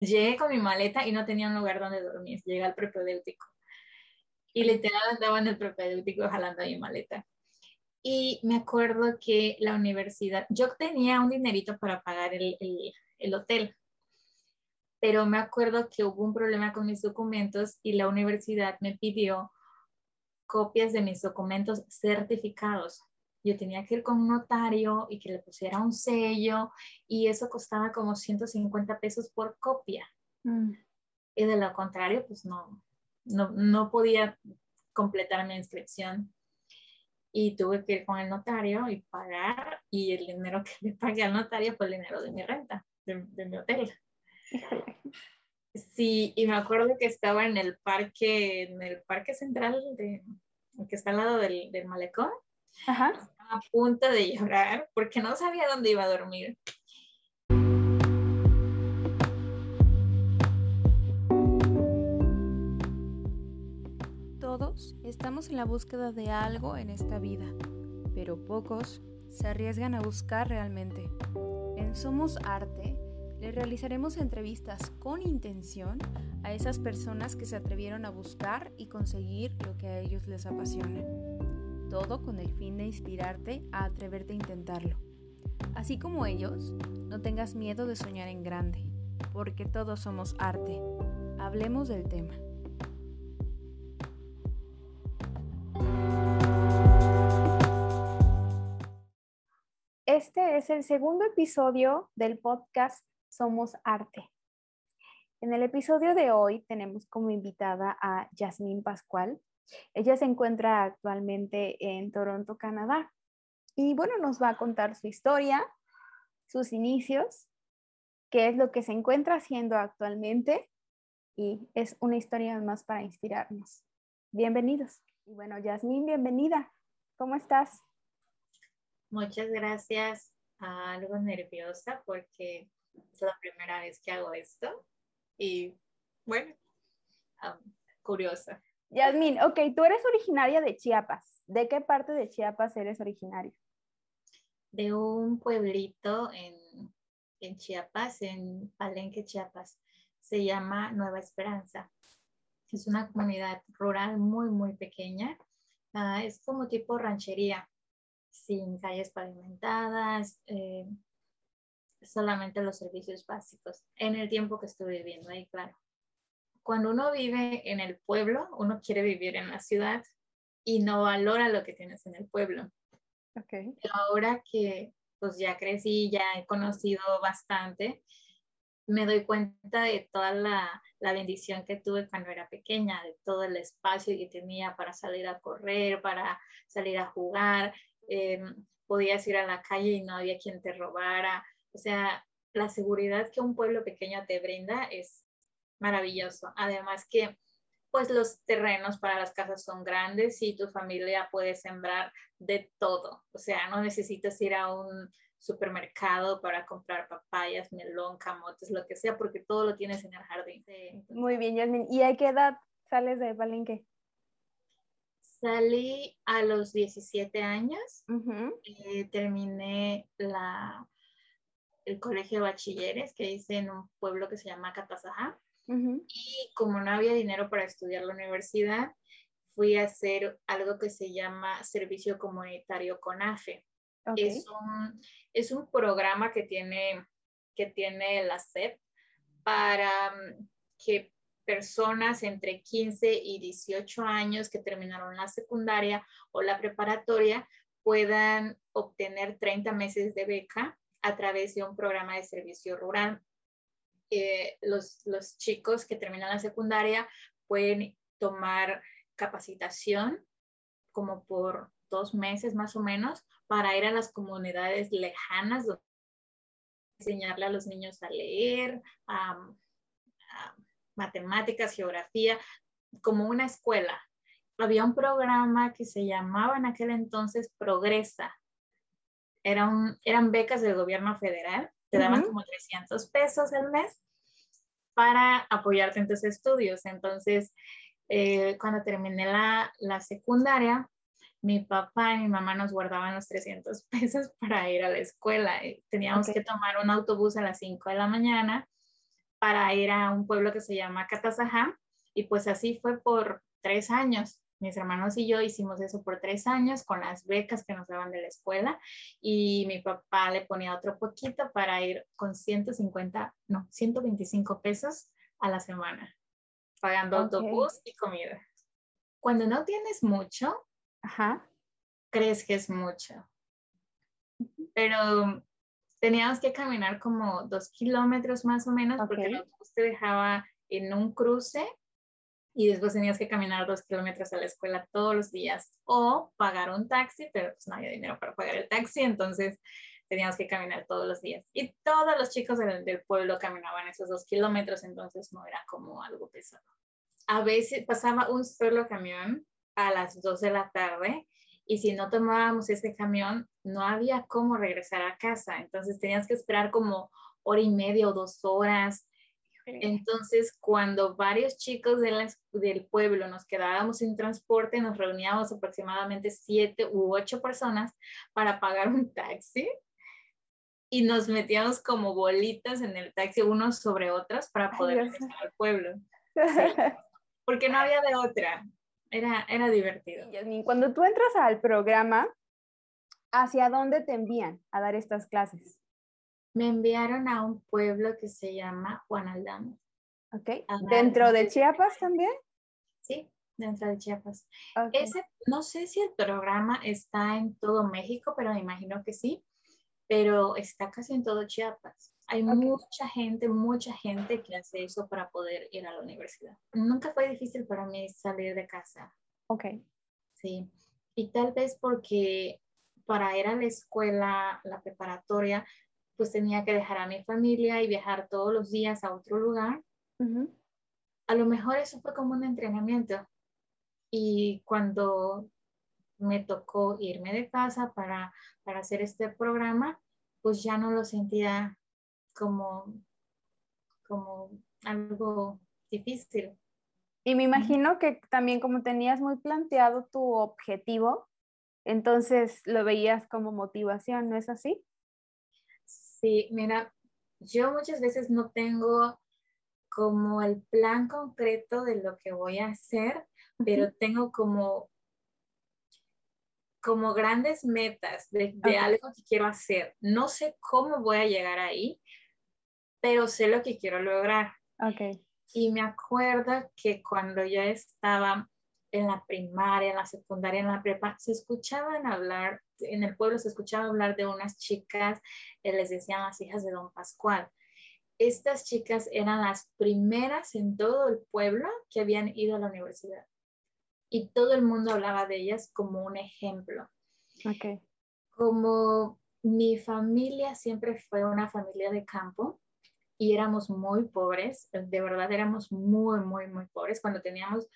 llegué con mi maleta y no tenía un lugar donde dormir. Llegué al propedéutico. Y literal andaba en el propedéutico jalando mi maleta. Y me acuerdo que la universidad, yo tenía un dinerito para pagar el, el, el hotel, pero me acuerdo que hubo un problema con mis documentos y la universidad me pidió copias de mis documentos certificados. Yo tenía que ir con un notario y que le pusiera un sello y eso costaba como 150 pesos por copia. Mm. Y de lo contrario, pues no, no, no podía completar mi inscripción. Y tuve que ir con el notario y pagar y el dinero que le pagué al notario fue el dinero de mi renta, de, de mi hotel. Sí, y me acuerdo que estaba en el parque, en el parque central de, que está al lado del, del malecón. Ajá. Estaba a punto de llorar porque no sabía dónde iba a dormir. Todos estamos en la búsqueda de algo en esta vida, pero pocos se arriesgan a buscar realmente. En Somos Arte le realizaremos entrevistas con intención a esas personas que se atrevieron a buscar y conseguir lo que a ellos les apasiona. Todo con el fin de inspirarte a atreverte a intentarlo. Así como ellos, no tengas miedo de soñar en grande, porque todos somos arte. Hablemos del tema. Este es el segundo episodio del podcast somos arte. En el episodio de hoy tenemos como invitada a Yasmín Pascual. Ella se encuentra actualmente en Toronto, Canadá. Y bueno, nos va a contar su historia, sus inicios, qué es lo que se encuentra haciendo actualmente y es una historia más para inspirarnos. Bienvenidos. Y bueno, Yasmín, bienvenida. ¿Cómo estás? Muchas gracias. Algo nerviosa porque es la primera vez que hago esto y bueno, curiosa. Yasmin, ok, tú eres originaria de Chiapas. ¿De qué parte de Chiapas eres originaria? De un pueblito en, en Chiapas, en Palenque, Chiapas. Se llama Nueva Esperanza. Es una comunidad rural muy, muy pequeña. Ah, es como tipo ranchería, sin calles pavimentadas, eh, solamente los servicios básicos en el tiempo que estuve viviendo ahí, claro. Cuando uno vive en el pueblo, uno quiere vivir en la ciudad y no valora lo que tienes en el pueblo. Okay. Pero ahora que pues ya crecí, ya he conocido bastante, me doy cuenta de toda la, la, bendición que tuve cuando era pequeña, de todo el espacio que tenía para salir a correr, para salir a jugar. Eh, podías ir a la calle y no había quien te robara. O sea, la seguridad que un pueblo pequeño te brinda es maravilloso. Además que pues los terrenos para las casas son grandes y tu familia puede sembrar de todo. O sea, no necesitas ir a un supermercado para comprar papayas, melón, camotes, lo que sea, porque todo lo tienes en el jardín. Muy bien, Yasmin. ¿Y a qué edad sales de Palenque? Salí a los 17 años. eh, terminé la el colegio de bachilleres que hice en un pueblo que se llama Catazajá. Y como no había dinero para estudiar la universidad, fui a hacer algo que se llama Servicio Comunitario CONAFE. Es, un, es un programa que tiene, que tiene la SEP para mm, que personas entre 15 y 18 años que terminaron la secundaria o la preparatoria puedan obtener 30 meses de beca a través de un programa de servicio rural. Los, chicos que terminan la secundaria pueden tomar capacitación como por dos meses más o menos para ir a las comunidades lejanas enseñarle a los niños a leer, a, matemáticas, geografía, como una escuela. Había un programa que se llamaba en aquel entonces Progresa, eran becas del gobierno federal, te daban como 300 pesos al mes para apoyarte en tus estudios. Entonces, eh, cuando terminé la, la, secundaria, mi papá y mi mamá nos guardaban los 300 pesos para ir a la escuela. Teníamos que tomar un autobús a las 5 de la mañana para ir a un pueblo que se llama Catazajá. Y pues así fue por tres años. Mis hermanos y yo hicimos eso por tres años con las becas que nos daban de la escuela y mi papá le ponía otro poquito para ir con 150, no, 125 pesos a la semana, pagando autobús y comida. Cuando no tienes mucho, crees que es mucho. Pero teníamos que caminar como dos kilómetros más o menos porque el autobús te dejaba en un cruce y después tenías que caminar dos kilómetros a la escuela todos los días o pagar un taxi, pero pues no había dinero para pagar el taxi, entonces teníamos que caminar todos los días. Y todos los chicos del, pueblo caminaban esos dos kilómetros, entonces no era como algo pesado. A veces pasaba un solo camión a las dos de la tarde y si no tomábamos ese camión, no había cómo regresar a casa, entonces tenías que esperar como hora y media o dos horas entonces, cuando varios chicos del pueblo nos quedábamos sin transporte, nos reuníamos aproximadamente siete u ocho personas para pagar un taxi y nos metíamos como bolitas en el taxi unos sobre otros para poder regresar al pueblo. Porque no había de otra. Era, era divertido. cuando tú entras al programa, ¿hacia dónde te envían a dar estas clases? Me enviaron a un pueblo que se llama Juan Aldama. Ok. ¿Dentro de Chiapas también? Sí, dentro de Chiapas. Ese, no sé si el programa está en todo México, pero me imagino que sí, pero está casi en todo Chiapas. Hay mucha gente, mucha gente que hace eso para poder ir a la universidad. Nunca fue difícil para mí salir de casa. Ok. Sí, y tal vez porque para ir a la escuela, la preparatoria, pues tenía que dejar a mi familia y viajar todos los días a otro lugar. A lo mejor eso fue como un entrenamiento. Y cuando me tocó irme de casa para, para hacer este programa, pues ya no lo sentía como, como algo difícil. Y me imagino que también como tenías muy planteado tu objetivo, entonces lo veías como motivación, ¿no es así? Sí, mira, yo muchas veces no tengo como el plan concreto de lo que voy a hacer, pero tengo como, como grandes metas de, algo que quiero hacer. No sé cómo voy a llegar ahí, pero sé lo que quiero lograr. Okay. Y me acuerdo que cuando yo estaba en la primaria, en la secundaria, en la prepa, se escuchaban hablar, en el pueblo se escuchaba hablar de unas chicas, eh, les decían las hijas de don Pascual. Estas chicas eran las primeras en todo el pueblo que habían ido a la universidad. Y todo el mundo hablaba de ellas como un ejemplo. Okay. Como mi familia siempre fue una familia de campo y éramos muy pobres, de verdad éramos muy, muy, muy pobres. Cuando teníamos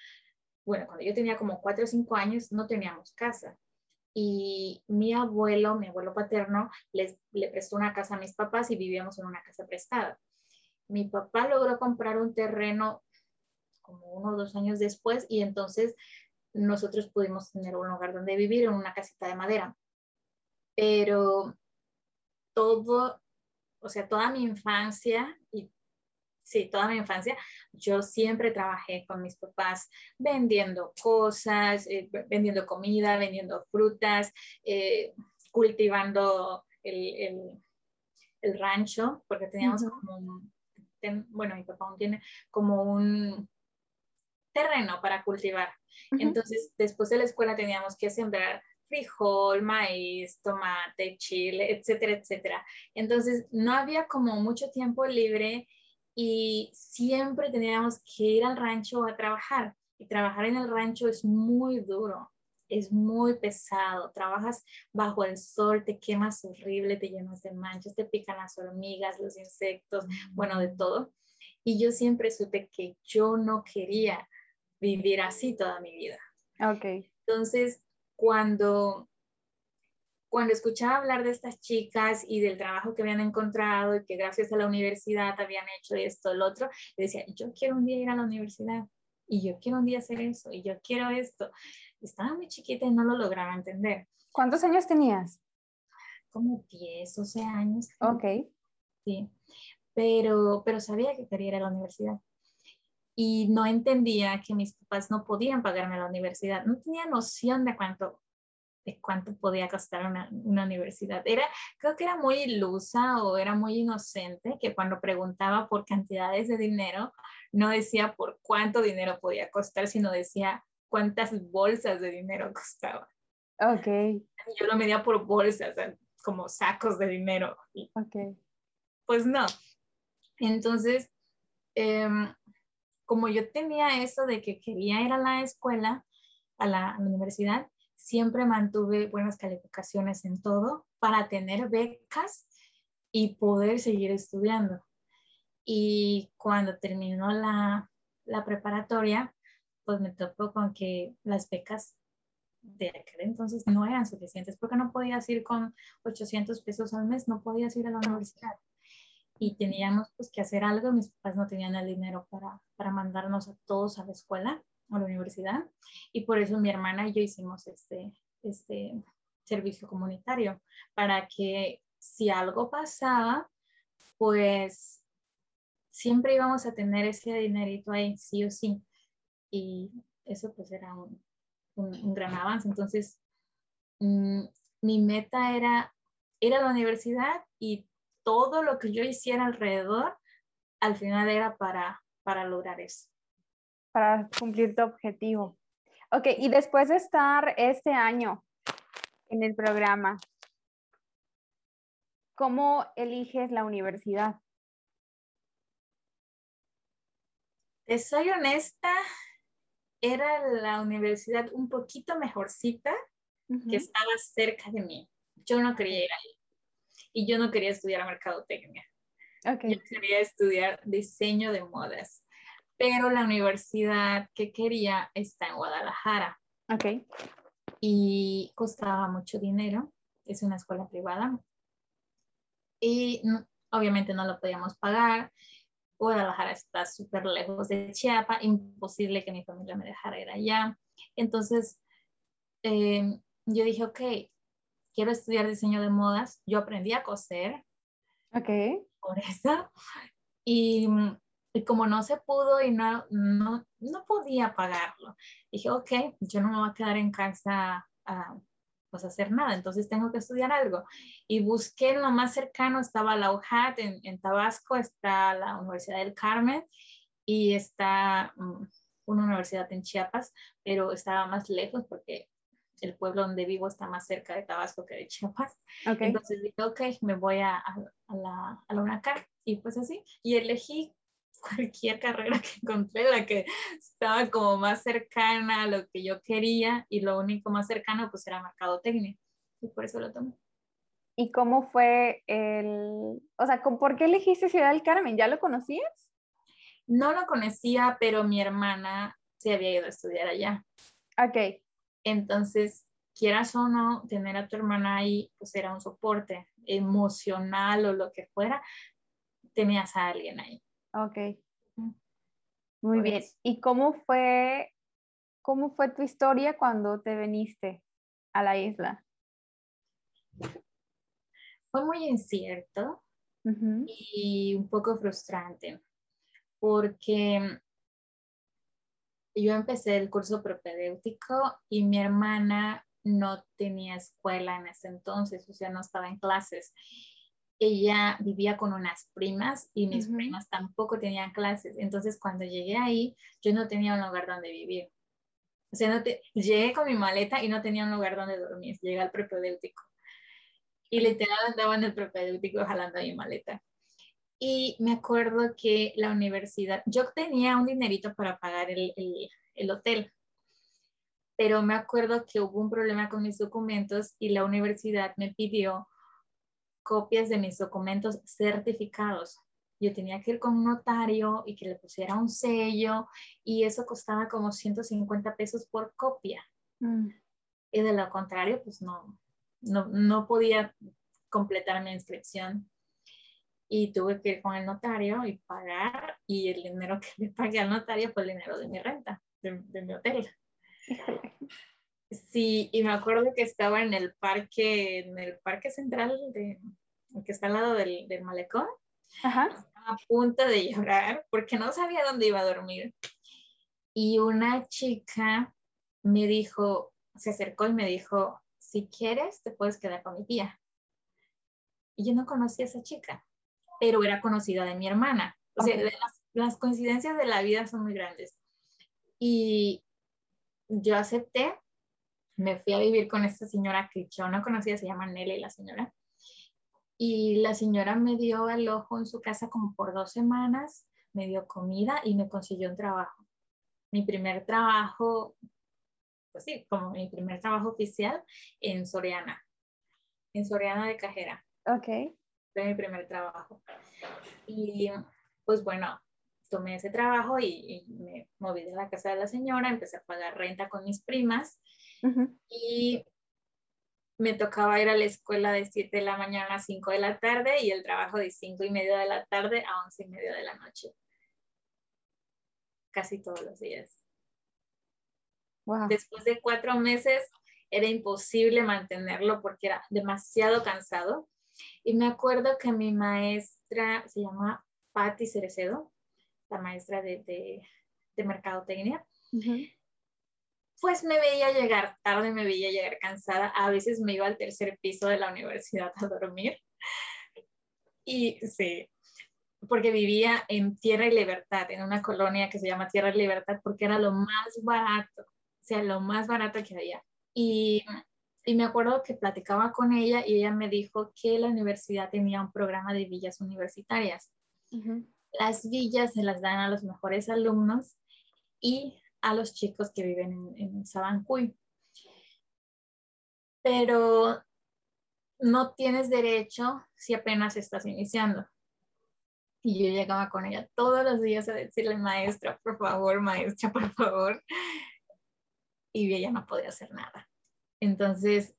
bueno, cuando yo tenía como cuatro o cinco años, no teníamos casa. Y mi abuelo, mi abuelo paterno, les, le prestó una casa a mis papás y vivíamos en una casa prestada. Mi papá logró comprar un terreno como uno o dos años después y entonces nosotros pudimos tener un lugar donde vivir en una casita de madera. Pero todo, o sea, toda mi infancia y sí, toda mi infancia, yo siempre trabajé con mis papás vendiendo cosas, eh, vendiendo comida, vendiendo frutas, eh, cultivando el, rancho, porque teníamos como un, bueno, mi papá aún tiene como un terreno para cultivar. Entonces, después de la escuela teníamos que sembrar frijol, maíz, tomate, chile, etcétera, etcétera. Entonces, no había como mucho tiempo libre y siempre teníamos que ir al rancho a trabajar. Y trabajar en el rancho es muy duro, es muy pesado. Trabajas bajo el sol, te quemas horrible, te llenas de manchas, te pican las hormigas, los insectos, bueno, de todo. Y yo siempre supe que yo no quería vivir así toda mi vida. Ok. Entonces, cuando cuando escuchaba hablar de estas chicas y del trabajo que habían encontrado y que gracias a la universidad habían hecho esto, el otro, decía, yo quiero un día ir a la universidad y yo quiero un día hacer eso y yo quiero esto. Estaba muy chiquita y no lo lograba entender. ¿Cuántos años tenías? Como 10, 12 años. Ok. Sí. pero, pero sabía que quería ir a la universidad. Y no entendía que mis papás no podían pagarme la universidad. No tenía noción de cuánto, de cuánto podía costar una, una, universidad. Era, creo que era muy ilusa o era muy inocente que cuando preguntaba por cantidades de dinero, no decía por cuánto dinero podía costar, sino decía cuántas bolsas de dinero costaba. Ok. Yo lo medía por bolsas, como sacos de dinero. Ok. Pues no. Entonces, em, como yo tenía eso de que quería ir a la escuela, a la universidad, siempre mantuve buenas calificaciones en todo para tener becas y poder seguir estudiando. Y cuando terminó la, la preparatoria, pues me topó con que las becas de aquel entonces no eran suficientes porque no podías ir con 800 pesos al mes, no podías ir a la universidad. Y teníamos pues que hacer algo, mis papás no tenían el dinero para, para mandarnos a todos a la escuela a la universidad y por eso mi hermana y yo hicimos este, este servicio comunitario para que si algo pasaba, pues siempre íbamos a tener ese dinerito ahí, sí o sí. Y eso pues era un, gran avance. Entonces, mm, mi meta era ir a la universidad y todo lo que yo hiciera alrededor, al final era para, para lograr eso para cumplir tu objetivo. Ok, y después de estar este año en el programa, ¿cómo eliges la universidad? Te soy honesta, era la universidad un poquito mejorcita que estaba cerca de mí. Yo no quería ir ahí y yo no quería estudiar mercadotecnia. Okay. Yo quería estudiar diseño de modas pero la universidad que quería está en Guadalajara. Ok. Y costaba mucho dinero, es una escuela privada. Y obviamente no lo podíamos pagar. Guadalajara está súper lejos de Chiapa, imposible que mi familia me dejara ir allá. Entonces, em, yo dije, ok, quiero estudiar diseño de modas. Yo aprendí a coser. Ok. Por eso. Y y como no se pudo y no, no, no podía pagarlo, dije, ok, yo no me voy a quedar en casa a pues, hacer nada, entonces tengo que estudiar algo. Y busqué lo más cercano, estaba la UJAT en, en Tabasco, está la Universidad del Carmen y está mm, una universidad en Chiapas, pero estaba más lejos porque el pueblo donde vivo está más cerca de Tabasco que de Chiapas. Okay. Entonces dije, ok, me voy a, a, la, a la UNACAR. Y pues así, y elegí cualquier carrera que encontré, la que estaba como más cercana a lo que yo quería y lo único más cercano pues era mercadotecnia y por eso lo tomé. ¿Y cómo fue el, o sea, por qué elegiste Ciudad del Carmen? ¿Ya lo conocías? No lo conocía, pero mi hermana se había ido a estudiar allá. Ok. Entonces, quieras o no, tener a tu hermana ahí, pues era un soporte emocional o lo que fuera, tenías a alguien ahí. Ok. Muy bien. ¿Y cómo fue, cómo fue tu historia cuando te viniste a la isla? Fue muy incierto y un poco frustrante porque yo empecé el curso propedéutico y mi hermana no tenía escuela en ese entonces, o sea, no estaba en clases ella vivía con unas primas y mis primas tampoco tenían clases. Entonces, cuando llegué ahí, yo no tenía un lugar donde vivir. O sea, no te, llegué con mi maleta y no tenía un lugar donde dormir. Llegué al propedéutico. Y literal andaba en el propedéutico jalando mi maleta. Y me acuerdo que la universidad, yo tenía un dinerito para pagar el, el, el hotel, pero me acuerdo que hubo un problema con mis documentos y la universidad me pidió copias de mis documentos certificados. Yo tenía que ir con un notario y que le pusiera un sello y eso costaba como 150 pesos por copia. Mm. Y de lo contrario, pues no, no, no podía completar mi inscripción. Y tuve que ir con el notario y pagar y el dinero que le pagué al notario fue el dinero de mi renta, de, de mi hotel. Sí, y me acuerdo que estaba en el parque, en el parque central de, que está al lado del, del malecón. Ajá. a punto de llorar porque no sabía dónde iba a dormir. Y una chica me dijo, se acercó y me dijo, si quieres, te puedes quedar con mi tía. Y yo no conocía a esa chica, pero era conocida de mi hermana. O sea, las, las coincidencias de la vida son muy grandes. Y yo acepté, me fui a vivir con esta señora que yo no conocía, se llama Nelly la señora. Y la señora me dio al ojo en su casa como por dos semanas, me dio comida y me consiguió un trabajo. Mi primer trabajo pues sí, como mi primer trabajo oficial en Soriana, en Soriana de cajera. Ok. Fue mi primer trabajo. Y pues bueno, tomé ese trabajo y, me moví de la casa de la señora, empecé a pagar renta con mis primas y me tocaba ir a la escuela de 7 de la mañana a 5 de la tarde y el trabajo de 5 y media de la tarde a 11 y media de la noche. Casi todos los días. Después de cuatro meses era imposible mantenerlo porque era demasiado cansado. Y me acuerdo que mi maestra se llama Patti Cerecedo, la maestra de, de, de mercadotecnia. Pues me veía llegar tarde, me veía llegar cansada. A veces me iba al tercer piso de la universidad a dormir. Y sí, porque vivía en Tierra y Libertad, en una colonia que se llama Tierra y Libertad, porque era lo más barato sea lo más barato que había. Y, y me acuerdo que platicaba con ella y ella me dijo que la universidad tenía un programa de villas universitarias. Las villas se las dan a los mejores alumnos y a los chicos que viven en, en Sabancuy. Pero no tienes derecho si apenas estás iniciando. Y yo llegaba con ella todos los días a decirle, maestra, por favor, maestra, por favor y ella no podía hacer nada. Entonces,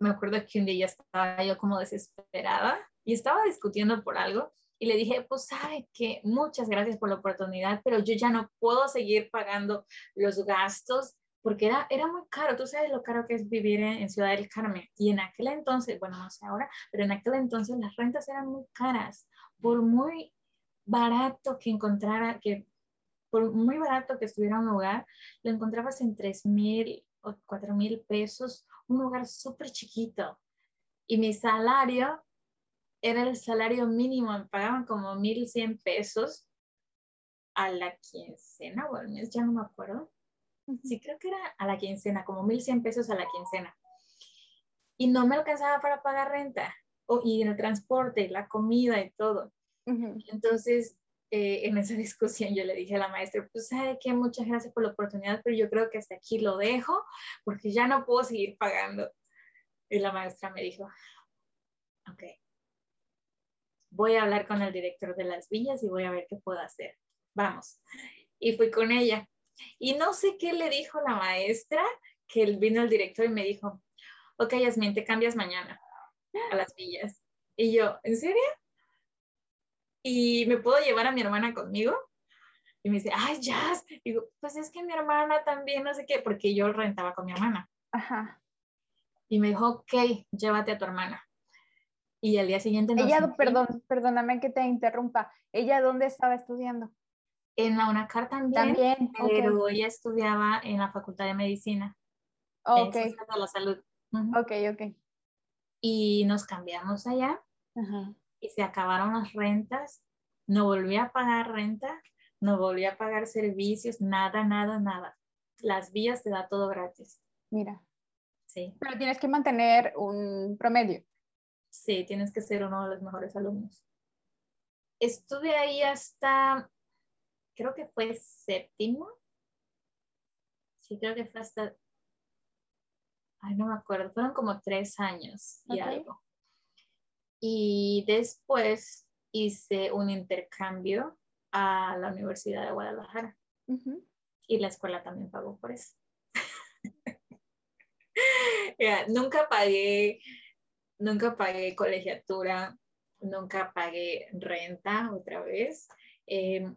me acuerdo que un día estaba yo como desesperada y estaba discutiendo por algo y le dije, pues sabe que muchas gracias por la oportunidad, pero yo ya no puedo seguir pagando los gastos porque era, era muy caro. Tú sabes lo caro que es vivir en, Ciudad del Carmen. Y en aquel entonces, bueno, no sé ahora, pero en aquel entonces las rentas eran muy caras. Por muy barato que encontrara, que por muy barato que estuviera un lugar, lo encontrabas en 3 mil o 4 mil pesos, un lugar súper chiquito. Y mi salario era el salario mínimo, me pagaban como 1.100 pesos a la quincena o al mes, ya no me acuerdo. Sí, creo que era a la quincena, como 1.100 pesos a la quincena. Y no me alcanzaba para pagar renta, o, y el transporte, la comida y todo. Entonces, eh, en esa discusión yo le dije a la maestra, pues sabe que muchas gracias por la oportunidad, pero yo creo que hasta aquí lo dejo porque ya no puedo seguir pagando. Y la maestra me dijo, ok, voy a hablar con el director de las villas y voy a ver qué puedo hacer. Vamos. Y fui con ella. Y no sé qué le dijo la maestra, que vino el director y me dijo, ok, Yasmin, te cambias mañana a las villas. Y yo, ¿en serio? y me puedo llevar a mi hermana conmigo. Y me dice, ay, Jazz. Digo, pues es que mi hermana también, no sé qué, porque yo rentaba con mi hermana. Ajá. Y me dijo, ok, llévate a tu hermana. Y al día siguiente... Ella, perdón, perdóname que te interrumpa. ¿Ella dónde estaba estudiando? En la UNACAR también. También, pero ella estudiaba en la Facultad de Medicina. ok. En de la Salud. Ok, ok. Y nos cambiamos allá. Y se acabaron las rentas, no volví a pagar renta, no volví a pagar servicios, nada, nada, nada. Las vías te da todo gratis. Mira. Sí. Pero tienes que mantener un promedio. Sí, tienes que ser uno de los mejores alumnos. Estuve ahí hasta, creo que fue séptimo. Sí, creo que fue hasta, ay, no me acuerdo, fueron como tres años y algo. Y después hice un intercambio a la Universidad de Guadalajara. Y la escuela también pagó por eso. nunca pagué, nunca pagué colegiatura, nunca pagué renta otra vez. Em,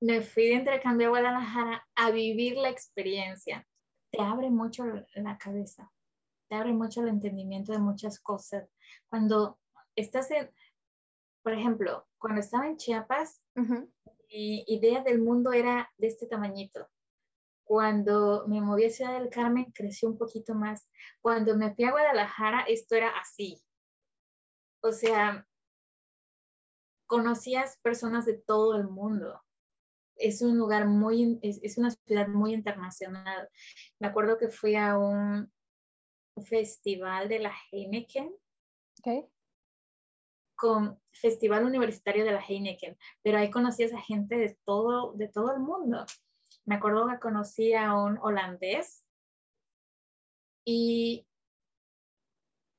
me fui de intercambio a Guadalajara a vivir la experiencia. Te abre mucho la cabeza, te abre mucho el entendimiento de muchas cosas. Cuando estás en, por ejemplo, cuando estaba en Chiapas, mi idea del mundo era de este tamañito. Cuando me moví a Ciudad del Carmen, creció un poquito más. Cuando me fui a Guadalajara, esto era así. O sea, conocías personas de todo el mundo. Es un lugar muy, es, una ciudad muy internacional. Me acuerdo que fui a un festival de la Heineken. Okay. Con Festival Universitario de la Heineken, pero ahí conocías a gente de todo, de todo el mundo. Me acuerdo que conocí a un holandés y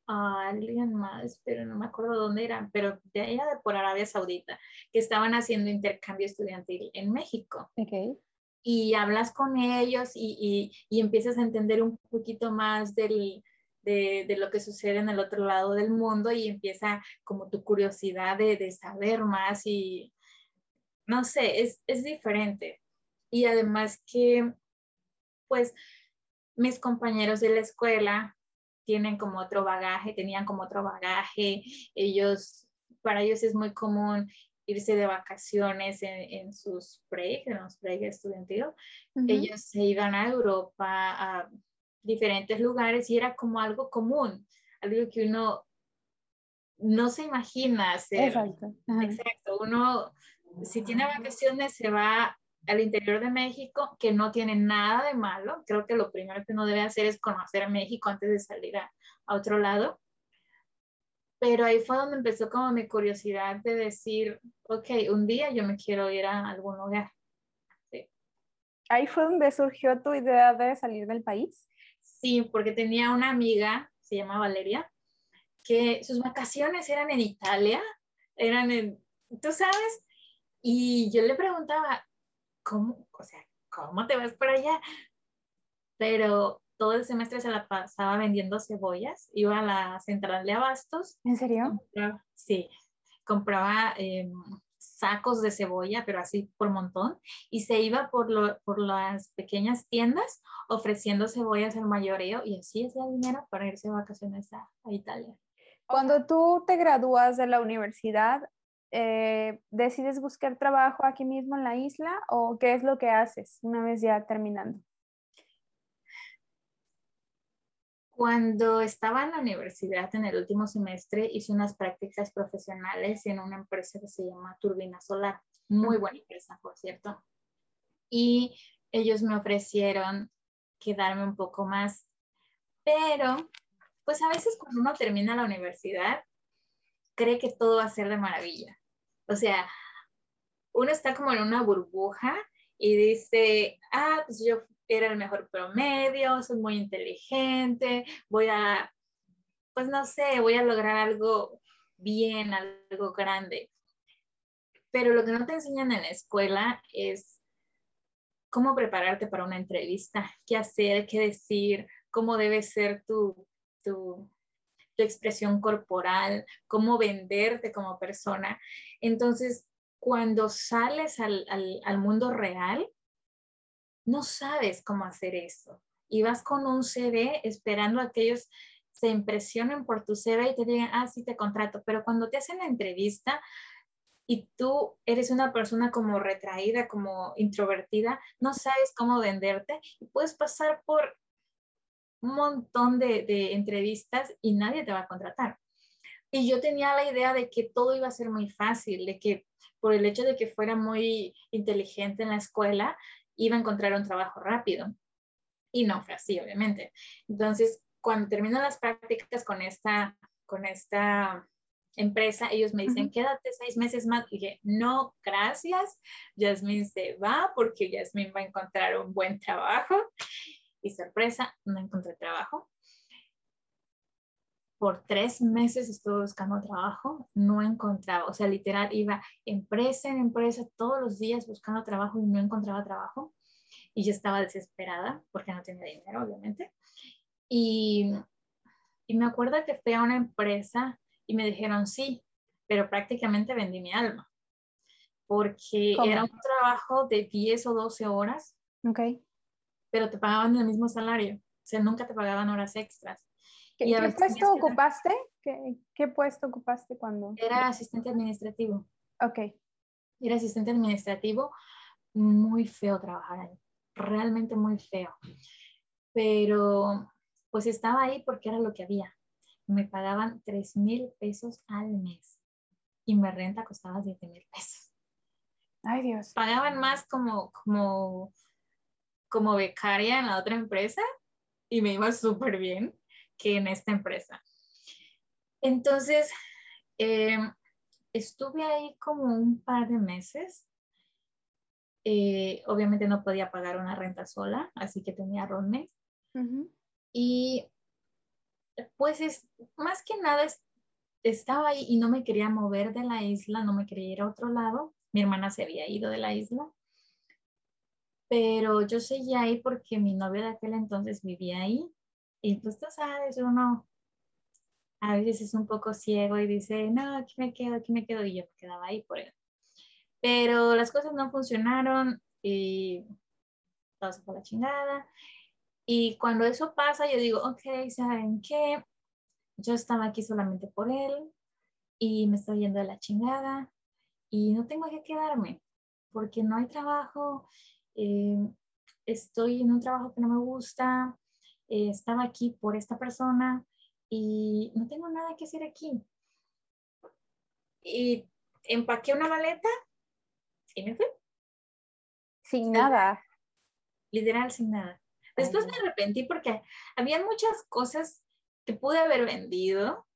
a alguien más, pero no me acuerdo dónde eran, pero de allá de por Arabia Saudita, que estaban haciendo intercambio estudiantil en México. Okay. Y hablas con ellos y, y, y, empiezas a entender un poquito más del, de, de, lo que sucede en el otro lado del mundo y empieza como tu curiosidad de, de saber más y no sé, es, es diferente. Y además que, pues, mis compañeros de la escuela tienen como otro bagaje, tenían como otro bagaje, ellos, para ellos es muy común irse de vacaciones en, sus breaks, en los breaks estudiantiles. Ellos se iban a Europa, a diferentes lugares y era como algo común, algo que uno no se imagina hacer. Exacto. Exacto. Uno, si tiene vacaciones, se va al interior de México, que no tiene nada de malo. Creo que lo primero que uno debe hacer es conocer México antes de salir a, otro lado. Pero ahí fue donde empezó como mi curiosidad de decir, ok, un día yo me quiero ir a algún lugar. Ahí fue donde surgió tu idea de salir del país. Sí, porque tenía una amiga, se llama Valeria, que sus vacaciones eran en Italia, eran en, tú sabes, y yo le preguntaba, ¿cómo, o sea, cómo te vas para allá? Pero todo el semestre se la pasaba vendiendo cebollas, iba a la central de abastos. ¿En serio? sí, compraba em, sacos de cebolla, pero así por montón, y se iba por, por las pequeñas tiendas ofreciendo cebollas al mayoreo y así hacía dinero para irse de vacaciones a Italia. Cuando tú te gradúas de la universidad, eh, ¿decides buscar trabajo aquí mismo en la isla o qué es lo que haces una vez ya terminando? Cuando estaba en la universidad en el último semestre hice unas prácticas profesionales en una empresa que se llama Turbina Solar, muy buena empresa, por cierto. Y ellos me ofrecieron quedarme un poco más, pero pues a veces cuando uno termina la universidad cree que todo va a ser de maravilla. O sea, uno está como en una burbuja y dice, ah, pues yo era el mejor promedio, soy muy inteligente, voy a, pues no sé, voy a lograr algo bien, algo grande. Pero lo que no te enseñan en la escuela es cómo prepararte para una entrevista, qué hacer, qué decir, cómo debe ser tu, tu, tu expresión corporal, cómo venderte como persona. Entonces, cuando sales al, mundo real, no sabes cómo hacer eso. Y vas con un CV esperando a que ellos se impresionen por tu CV y te digan, ah, sí, te contrato. Pero cuando te hacen la entrevista y tú eres una persona como retraída, como introvertida, no sabes cómo venderte y puedes pasar por un montón de, entrevistas y nadie te va a contratar. Y yo tenía la idea de que todo iba a ser muy fácil, de que por el hecho de que fuera muy inteligente en la escuela, iba a encontrar un trabajo rápido. Y no fue así, obviamente. Entonces, cuando termino las prácticas con esta, con esta empresa, ellos me dicen, quédate seis meses más. Y dije, no, gracias. Jasmine se va porque Jasmine va a encontrar un buen trabajo y sorpresa, no encontré trabajo. Por tres meses estuve buscando trabajo, no encontraba, o sea, literal iba empresa en empresa todos los días buscando trabajo y no encontraba trabajo. Y yo estaba desesperada porque no tenía dinero, obviamente. Y, y me acuerdo que fui a una empresa y me dijeron sí, pero prácticamente vendí mi alma porque era un trabajo de 10 o 12 horas. Okay pero te pagaban el mismo salario, o sea, nunca te pagaban horas extras. ¿Qué, puesto ocupaste? ¿Qué, puesto ocupaste cuando? Era asistente administrativo. Ok. Era asistente administrativo. Muy feo trabajar ahí. Realmente muy feo. Pero pues estaba ahí porque era lo que había. Me pagaban 3 mil pesos al mes y mi renta costaba 7 mil pesos. Ay Dios. Pagaban más como, como, como becaria en la otra empresa y me iba súper bien que en esta empresa. Entonces, em, estuve ahí como un par de meses. Eh, obviamente no podía pagar una renta sola, así que tenía roommate. Y pues es, más que nada estaba ahí y no me quería mover de la isla, no me quería ir a otro lado. Mi hermana se había ido de la isla. Pero yo seguía ahí porque mi novio de aquel entonces vivía ahí y pues tú sabes, uno a veces es un poco ciego y dice, no, aquí me quedo, aquí me quedo, y yo me quedaba ahí por él. Pero las cosas no funcionaron y todo se fue la chingada. Y cuando eso pasa, yo digo, ok, ¿saben qué? Yo estaba aquí solamente por él y me estoy yendo de la chingada y no tengo que quedarme porque no hay trabajo, eh, estoy en un trabajo que no me gusta, eh, estaba aquí por esta persona y no tengo nada que hacer aquí. Y empaqué una maleta y me fui. Sin nada. Literal, sin nada. Después me arrepentí porque había muchas cosas que pude haber vendido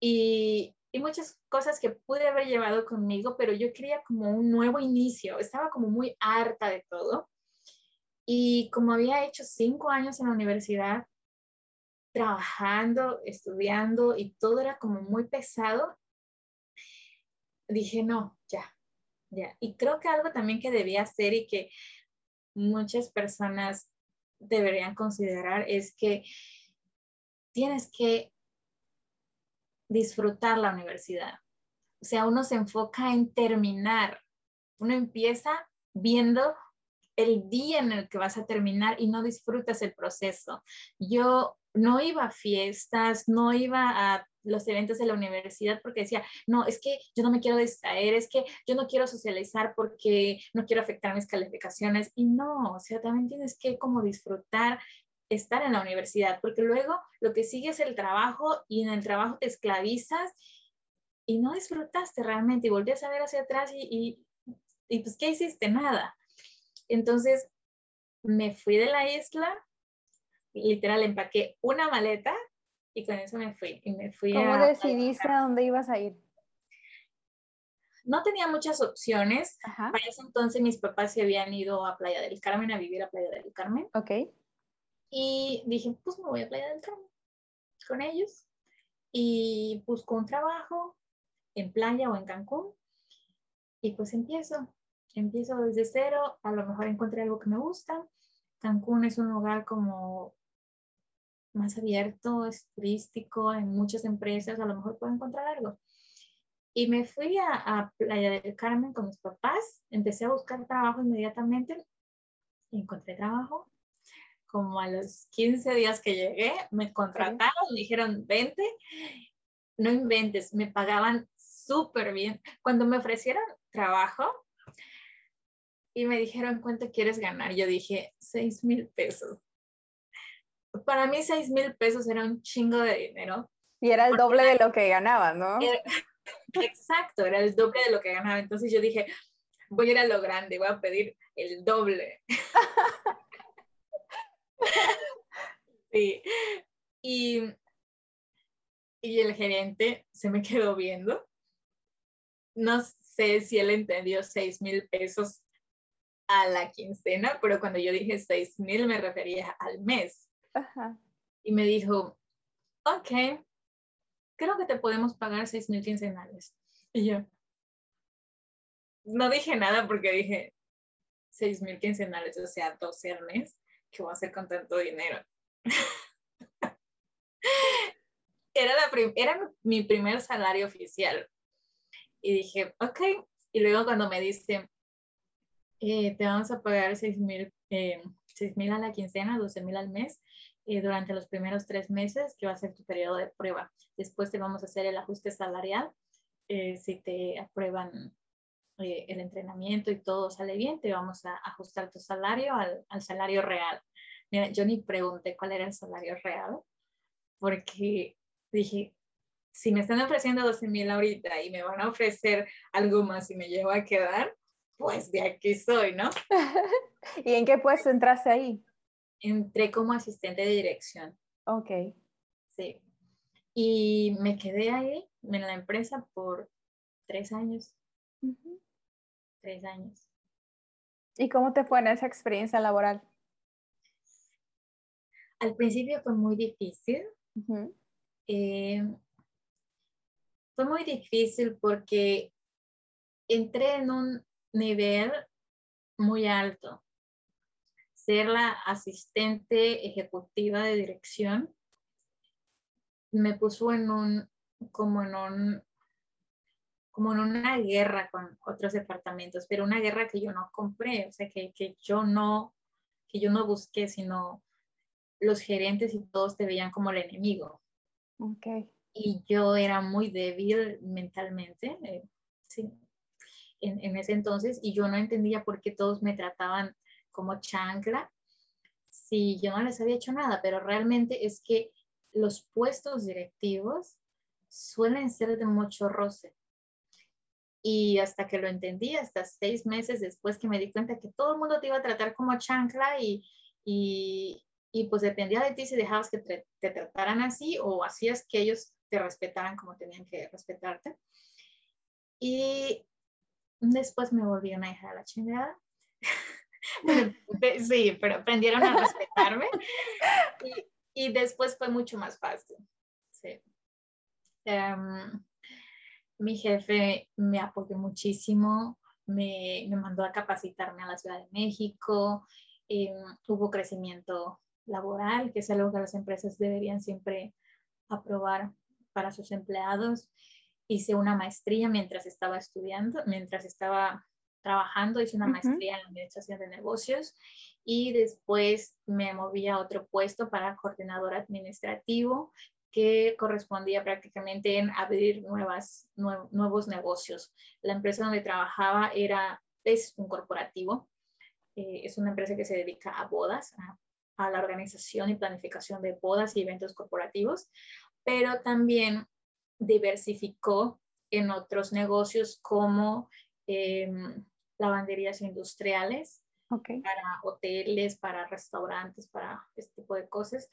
y, y, muchas cosas que pude haber llevado conmigo, pero yo quería como un nuevo inicio. Estaba como muy harta de todo. Y como había hecho cinco años en la universidad, trabajando, estudiando y todo era como muy pesado, dije, no, ya, ya. Y creo que algo también que debía hacer y que muchas personas deberían considerar es que tienes que disfrutar la universidad. O sea, uno se enfoca en terminar. Uno empieza viendo el día en el que vas a terminar y no disfrutas el proceso. Yo no iba a fiestas, no iba a los eventos de la universidad porque decía, no, es que yo no me quiero distraer, es que yo no quiero socializar porque no quiero afectar mis calificaciones. Y no, o sea, también tienes que como disfrutar estar en la universidad, porque luego lo que sigue es el trabajo y en el trabajo te esclavizas y no disfrutaste realmente y volvías a ver hacia atrás y, y, y pues, ¿qué hiciste? Nada. Entonces, me fui de la isla, literal, empaqué una maleta y con eso me fui. Y me fui ¿Cómo decidiste a, dónde ibas a ir? No tenía muchas opciones. Para ese entonces mis papás se habían ido a Playa del Carmen, a vivir a Playa del Carmen. Ok. Y dije, pues me voy a Playa del Carmen con ellos. Y busco un trabajo en playa o en Cancún. Y pues empiezo empiezo desde cero, a lo mejor encontré algo que me gusta. Cancún es un lugar como más abierto, es turístico, hay muchas empresas, a lo mejor puedo encontrar algo. Y me fui a, Playa del Carmen con mis papás, empecé a buscar trabajo inmediatamente, encontré trabajo. Como a los 15 días que llegué, me contrataron, me dijeron, vente, no inventes, me pagaban súper bien. Cuando me ofrecieron trabajo, y me dijeron, ¿cuánto quieres ganar? Yo dije, seis mil pesos. Para mí, seis mil pesos era un chingo de dinero. Y era el doble de lo que ganaba, ¿no? exacto, era el doble de lo que ganaba. Entonces yo dije, voy a ir a lo grande, voy a pedir el doble. sí. Y, y el gerente se me quedó viendo. No sé si él entendió seis mil pesos a la quincena, pero cuando yo dije seis mil me refería al mes. Y me dijo, ok, creo que te podemos pagar seis mil quincenales. Y yo no dije nada porque dije seis mil quincenales, o sea, 12 al mes, ¿qué voy a hacer con tanto dinero? era, la era mi primer salario oficial. Y dije, ok. Y luego cuando me dice, eh, te vamos a pagar 6 mil eh, a la quincena, 12 mil al mes. eh, durante los primeros tres meses, que va a ser tu periodo de prueba. Después te vamos a hacer el ajuste salarial. Eh, si te aprueban eh, el entrenamiento y todo sale bien, te vamos a ajustar tu salario al, al salario real. Mira, yo ni pregunté cuál era el salario real, porque dije, si me están ofreciendo 12 mil ahorita y me van a ofrecer algo más y me llevo a quedar, pues de aquí soy, ¿no? ¿Y en qué puesto entraste ahí? Entré como asistente de dirección. Ok. Sí. Y me quedé ahí en la empresa por tres años. Tres años. ¿Y cómo te fue en esa experiencia laboral? Al principio fue muy difícil. Eh, fue muy difícil porque entré en un nivel muy alto. Ser la asistente ejecutiva de dirección me puso en un, como en un, como en una guerra con otros departamentos, pero una guerra que yo no compré, o sea, que, que yo no, que yo no busqué, sino los gerentes y todos te veían como el enemigo. Okay. Y yo era muy débil mentalmente, eh, sí, en, en, ese entonces, y yo no entendía por qué todos me trataban como chancla si yo no les había hecho nada, pero realmente es que los puestos directivos suelen ser de mucho roce. Y hasta que lo entendí, hasta seis meses después que me di cuenta que todo el mundo te iba a tratar como chancla y, y, y pues dependía de ti si dejabas que te, te, trataran así o hacías que ellos te respetaran como tenían que respetarte. Y después me volví una hija de la chingada. sí, pero aprendieron a respetarme. Y, y, después fue mucho más fácil. Sí. Um, mi jefe me apoyó muchísimo, me, me, mandó a capacitarme a la Ciudad de México, eh, hubo crecimiento laboral, que es algo que las empresas deberían siempre aprobar para sus empleados. Hice una maestría mientras estaba estudiando, mientras estaba trabajando, hice una maestría en administración de negocios y después me moví a otro puesto para coordinador administrativo que correspondía prácticamente en abrir nuevas, nuevos negocios. La empresa donde trabajaba era, es un corporativo, eh, es una empresa que se dedica a bodas, a a la organización y planificación de bodas y eventos corporativos, pero también diversificó en otros negocios como eh, lavanderías industriales, para hoteles, para restaurantes, para este tipo de cosas.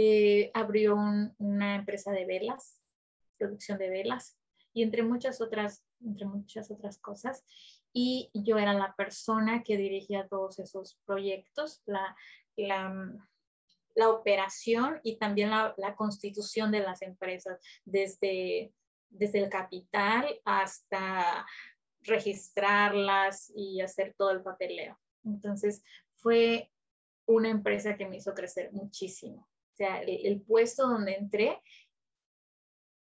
Eh, abrió una empresa de velas, producción de velas, y entre muchas otras, entre muchas otras cosas. Y yo era la persona que dirigía todos esos proyectos, la, la, la operación y también la, la, constitución de las empresas, desde, desde el capital hasta registrarlas y hacer todo el papeleo. Entonces, fue una empresa que me hizo crecer muchísimo. O sea, el, el puesto donde entré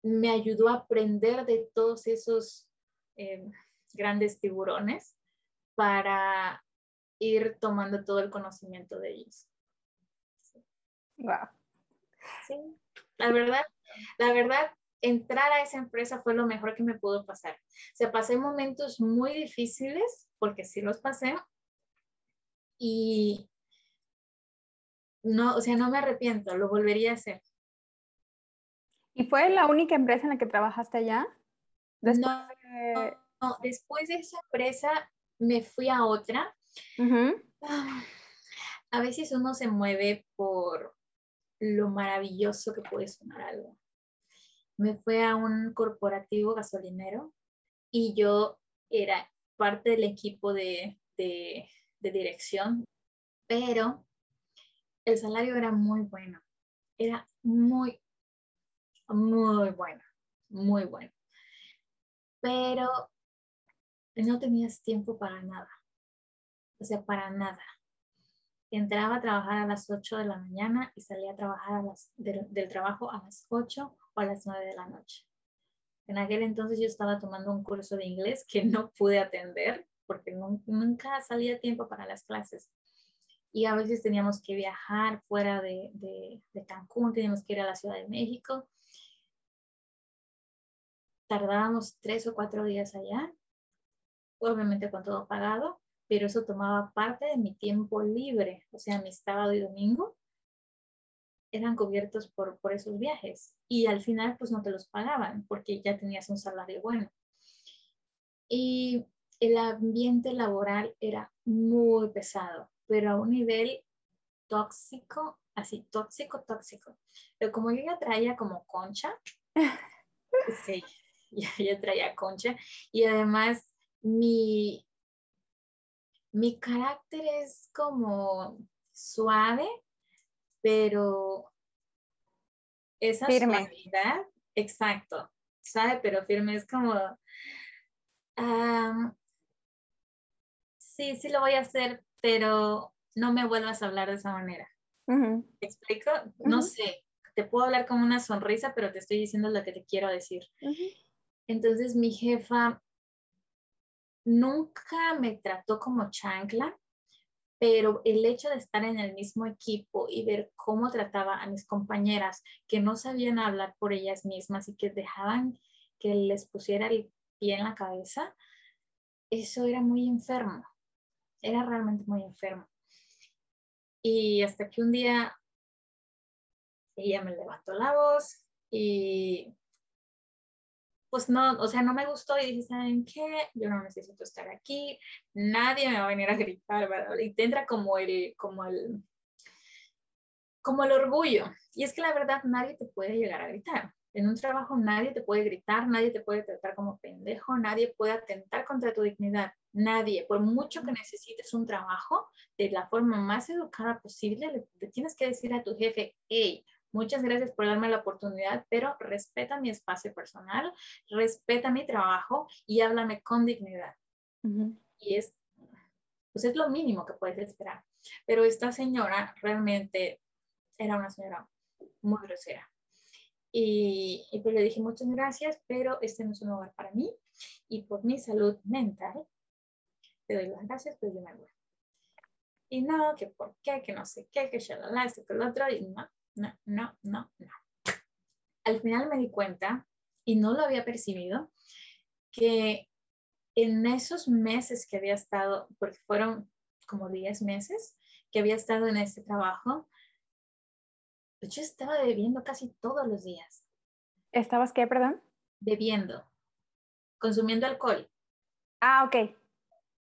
me ayudó a aprender de todos esos eh, grandes tiburones para ir tomando todo el conocimiento de ellos. Wow. Sí, la verdad, la verdad, entrar a esa empresa fue lo mejor que me pudo pasar. O sea, pasé momentos muy difíciles, porque sí los pasé, y no, o sea, no me arrepiento, lo volvería a hacer. ¿Y fue la única empresa en la que trabajaste allá? Después no, de... no, después de esa empresa me fui a otra. A veces uno se mueve por lo maravilloso que puede sonar algo. Me fui a un corporativo gasolinero y yo era parte del equipo de, de, de dirección, pero el salario era muy bueno. Era muy, muy bueno, muy bueno. Pero no tenías tiempo para nada. O sea, para nada. Entraba a trabajar a las 8 de la mañana y salía a trabajar a las, del, del trabajo a las 8 o a las 9 de la noche. En aquel entonces yo estaba tomando un curso de inglés que no pude atender porque nunca salía tiempo para las clases. Y a veces teníamos que viajar fuera de, de, Cancún, teníamos que ir a la Ciudad de México. Tardábamos tres o cuatro días allá, obviamente con todo pagado, pero eso tomaba parte de mi tiempo libre, o sea, mi sábado y domingo eran cubiertos por, por esos viajes y al final pues no te los pagaban porque ya tenías un salario bueno. Y el ambiente laboral era muy pesado, pero a un nivel tóxico, así, tóxico, tóxico. Pero como yo ya traía como concha, sí, ya, ya traía concha y además mi, mi carácter es como suave, pero esa Firme. suavidad, exacto, suave pero firme, es como, ah, sí, sí lo voy a hacer, pero no me vuelvas a hablar de esa manera. ¿Me explico? No sé, te puedo hablar con una sonrisa, pero te estoy diciendo lo que te quiero decir. Entonces mi jefa nunca me trató como chancla, pero el hecho de estar en el mismo equipo y ver cómo trataba a mis compañeras que no sabían hablar por ellas mismas y que dejaban que les pusiera el pie en la cabeza, eso era muy enfermo, era realmente muy enfermo. Y hasta que un día ella me levantó la voz y pues no, o sea, no me gustó y dije, ¿saben qué? Yo no necesito estar aquí, nadie me va a venir a gritar, ¿verdad? Y te entra como el, como el, como el orgullo. Y es que la verdad nadie te puede llegar a gritar. En un trabajo nadie te puede gritar, nadie te puede tratar como pendejo, nadie puede atentar contra tu dignidad. Nadie, por mucho que necesites un trabajo, de la forma más educada posible, le, le tienes que decir a tu jefe, hey, muchas gracias por darme la oportunidad, pero respeta mi espacio personal, respeta mi trabajo y háblame con dignidad. Y es, pues es lo mínimo que puedes esperar. Pero esta señora realmente era una señora muy grosera. Y, y, pues le dije muchas gracias, pero este no es un lugar para mí. Y por mi salud mental, te doy las gracias, pero yo me voy. Y no, que por qué, que no sé qué, que shalala, esto, que lo otro, y no, no, no, no, no. Al final me di cuenta, y no lo había percibido, que en esos meses que había estado, porque fueron como 10 meses que había estado en este trabajo, pues yo estaba bebiendo casi todos los días. ¿Estabas qué, perdón? Bebiendo, consumiendo alcohol. Ah, ok.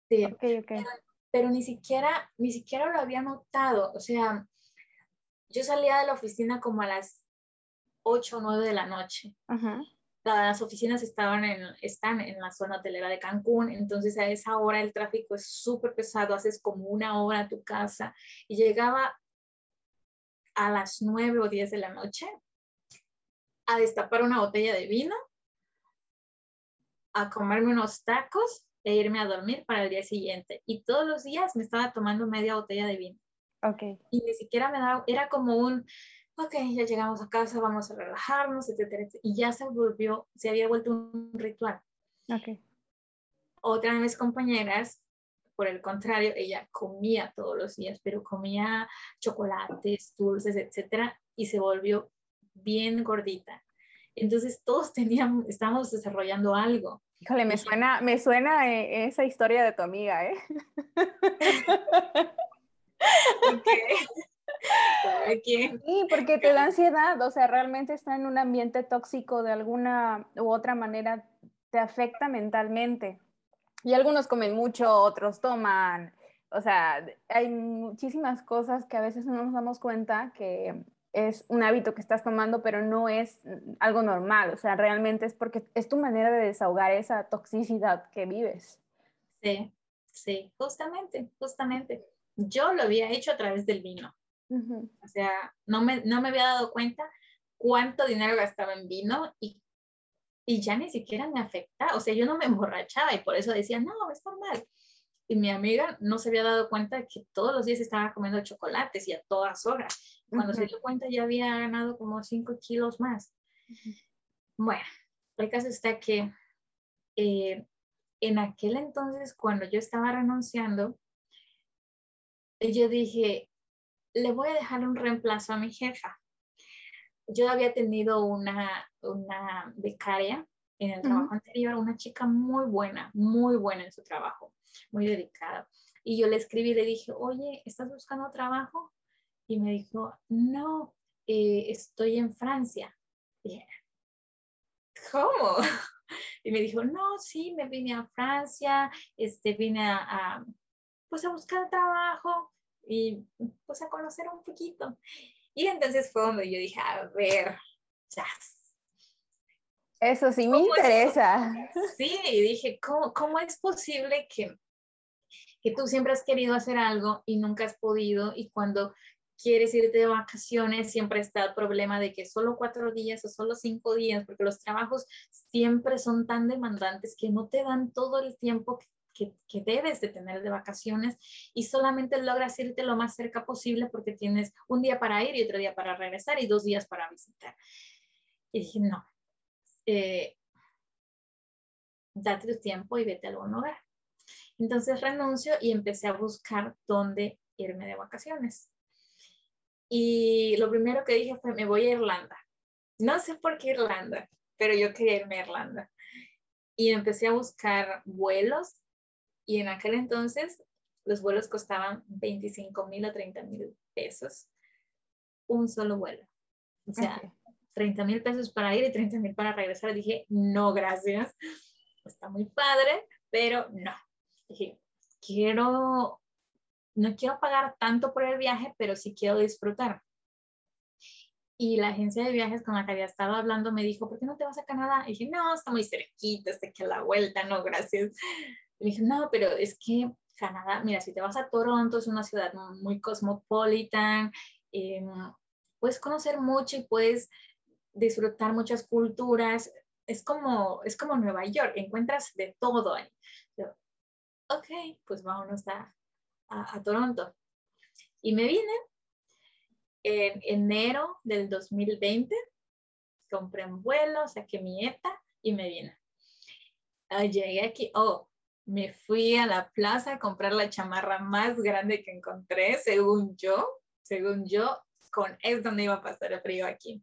Sí, Ok, ok. pero, pero ni siquiera, ni siquiera lo había notado. O sea, yo salía de la oficina como a las 8 o 9 de la noche. Ajá. Las oficinas estaban en, están en la zona hotelera de Cancún, entonces a esa hora el tráfico es súper pesado, haces como una hora a tu casa y llegaba a las 9 o 10 de la noche a destapar una botella de vino, a comerme unos tacos e irme a dormir para el día siguiente. Y todos los días me estaba tomando media botella de vino. Ok. Y ni siquiera me daba, era como un, ok, ya llegamos a casa, vamos a relajarnos, etcétera, etcétera. Y ya se volvió, se había vuelto un ritual. Ok. Otra de mis compañeras, por el contrario, ella comía todos los días, pero comía chocolates, dulces, etcétera, y se volvió bien gordita. Entonces todos teníamos, estábamos desarrollando algo. Híjole, me suena, me suena eh, esa historia de tu amiga, ¿eh? ¿Quién? Sí, porque te da ansiedad, o sea, realmente está en un ambiente tóxico de alguna u otra manera, te afecta mentalmente. Y algunos comen mucho, otros toman, o sea, hay muchísimas cosas que a veces no nos damos cuenta que es un hábito que estás tomando, pero no es algo normal, o sea, realmente es porque es tu manera de desahogar esa toxicidad que vives. Sí, sí, justamente, justamente. Yo lo había hecho a través del vino. O sea, no me, no me había dado cuenta cuánto dinero gastaba en vino y, y ya ni siquiera me afectaba. O sea, yo no me emborrachaba y por eso decía, no, es normal. Y mi amiga no se había dado cuenta de que todos los días estaba comiendo chocolates y a todas horas. Cuando se dio cuenta ya había ganado como 5 kilos más. Bueno, el caso está que eh, en aquel entonces, cuando yo estaba renunciando, yo dije, le voy a dejar un reemplazo a mi jefa. Yo había tenido una, una becaria en el trabajo anterior, una chica muy buena, muy buena en su trabajo, muy dedicada. Y yo le escribí, le dije, oye, ¿estás buscando trabajo? Y me dijo, no, eh, estoy en Francia. Y ¿cómo? Y me dijo, no, sí, me vine a Francia, este, vine a, pues a buscar trabajo y pues a conocer un poquito. Y entonces fue donde yo dije, a ver, ya. Eso sí me interesa. Sí, y dije, ¿cómo, ¿cómo es posible que, que tú siempre has querido hacer algo y nunca has podido? Y cuando quieres irte de vacaciones, siempre está el problema de que solo cuatro días o solo cinco días, porque los trabajos siempre son tan demandantes que no te dan todo el tiempo que, que, debes de tener de vacaciones y solamente logras irte lo más cerca posible porque tienes un día para ir y otro día para regresar y dos días para visitar. Y dije, no, eh, date tu tiempo y vete a algún lugar. Entonces renuncio y empecé a buscar dónde irme de vacaciones. Y lo primero que dije fue, me voy a Irlanda. No sé por qué Irlanda, pero yo quería irme a Irlanda. Y empecé a buscar vuelos y en aquel entonces los vuelos costaban 25 mil o 30 mil pesos. Un solo vuelo. O sea, 30 mil pesos para ir y 30 mil para regresar. Dije, no, gracias. Está muy padre, pero no. Dije, quiero no quiero pagar tanto por el viaje, pero sí quiero disfrutar. Y la agencia de viajes con la que había estado hablando me dijo, ¿por qué no te vas a Canadá? Y dije, no, está muy cerquita, está que a la vuelta, no, gracias. Y dije, no, pero es que Canadá, mira, si te vas a Toronto, es una ciudad muy cosmopolitan, eh, puedes conocer mucho y puedes disfrutar muchas culturas. Es como, es como Nueva York, encuentras de todo ahí. ok, pues vámonos a, a, Toronto. Y me vine en enero del 2020, compré un vuelo, saqué mi ETA y me vine. Ah, llegué aquí, oh, me fui a la plaza a comprar la chamarra más grande que encontré, según yo, según yo, con es donde iba a pasar el frío aquí.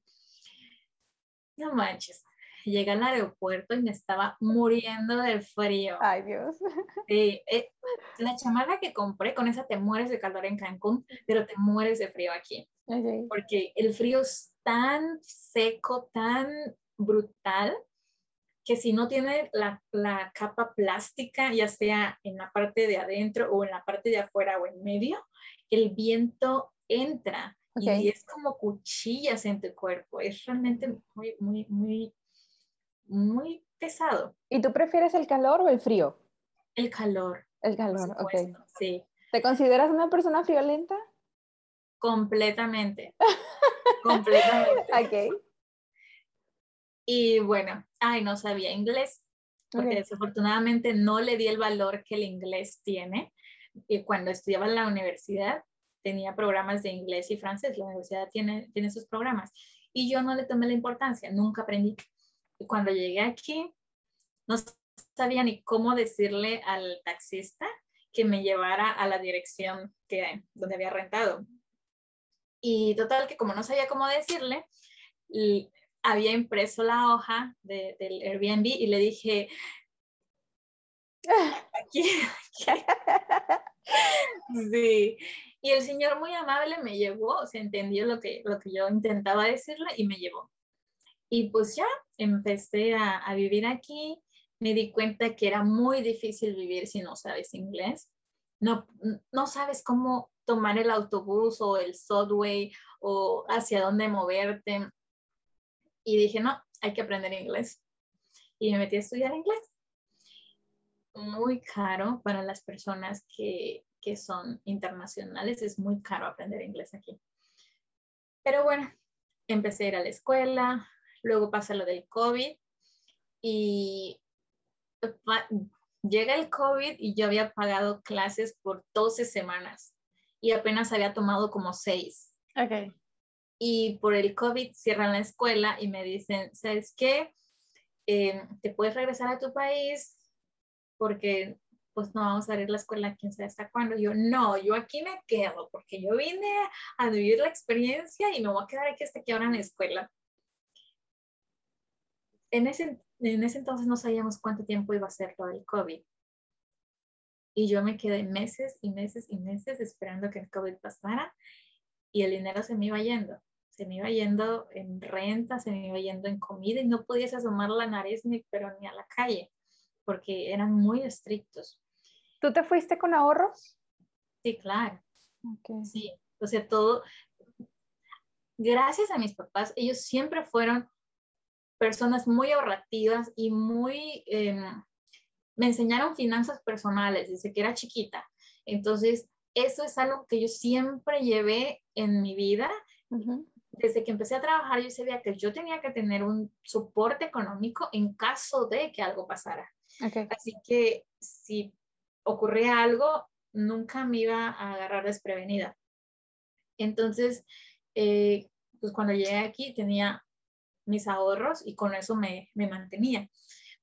No manches, llegué al aeropuerto y me estaba muriendo de frío. Ay, Dios. Eh, la chamarra que compré, con esa te mueres de calor en Cancún, pero te mueres de frío aquí. Porque el frío es tan seco, tan brutal, que si no tiene la, la, capa plástica, ya sea en la parte de adentro o en la parte de afuera o en medio, el viento entra y es como cuchillas en tu cuerpo. Es realmente muy, muy, muy muy pesado. ¿Y tú prefieres el calor o el frío? El calor. El calor, ok. Sí. ¿Te consideras una persona friolenta? Completamente. Completamente. Ok. Y bueno, ay, no sabía inglés, porque desafortunadamente no le di el valor que el inglés tiene. Y cuando estudiaba en la universidad, tenía programas de inglés y francés. La universidad tiene, tiene sus programas. Y yo no le tomé la importancia, nunca aprendí. Y cuando llegué aquí, no sabía ni cómo decirle al taxista que me llevara a la dirección que, donde había rentado. Y total que como no sabía cómo decirle, había impreso la hoja del Airbnb y le dije, aquí, Sí. Y el señor muy amable me llevó, se entendió lo que, lo que yo intentaba decirle y me llevó. Y pues ya empecé a, a, vivir aquí, me di cuenta que era muy difícil vivir si no sabes inglés. No, no sabes cómo tomar el autobús o el subway o hacia dónde moverte. Y dije, no, hay que aprender inglés. Y me metí a estudiar inglés. Muy caro para las personas que, que son internacionales, es muy caro aprender inglés aquí. Pero bueno, empecé a ir a la escuela, luego pasa lo del COVID y llega el COVID y yo había pagado clases por 12 semanas y apenas había tomado como 6. Okay. Y por el COVID cierran la escuela y me dicen, ¿sabes qué? Eh, te puedes regresar a tu país porque pues no vamos a abrir la escuela quién sabe hasta cuándo. Yo, no, yo aquí me quedo porque yo vine a vivir la experiencia y me voy a quedar aquí hasta que abran la escuela. En ese, en ese entonces no sabíamos cuánto tiempo iba a ser todo el COVID. Y yo me quedé meses y meses y meses esperando que el COVID pasara y el dinero se me iba yendo. Se me iba yendo en renta, se me iba yendo en comida y no podías asomar la nariz ni, pero ni a la calle porque eran muy estrictos. ¿Tú te fuiste con ahorros? Sí, claro. Sí, o sea, todo. Gracias a mis papás, ellos siempre fueron personas muy ahorrativas y muy, em, me enseñaron finanzas personales desde que era chiquita. Entonces, eso es algo que yo siempre llevé en mi vida. Desde que empecé a trabajar, yo sabía que yo tenía que tener un soporte económico en caso de que algo pasara. Así que si ocurría algo, nunca me iba a agarrar desprevenida. Entonces, eh, pues cuando llegué aquí tenía mis ahorros y con eso me, me mantenía.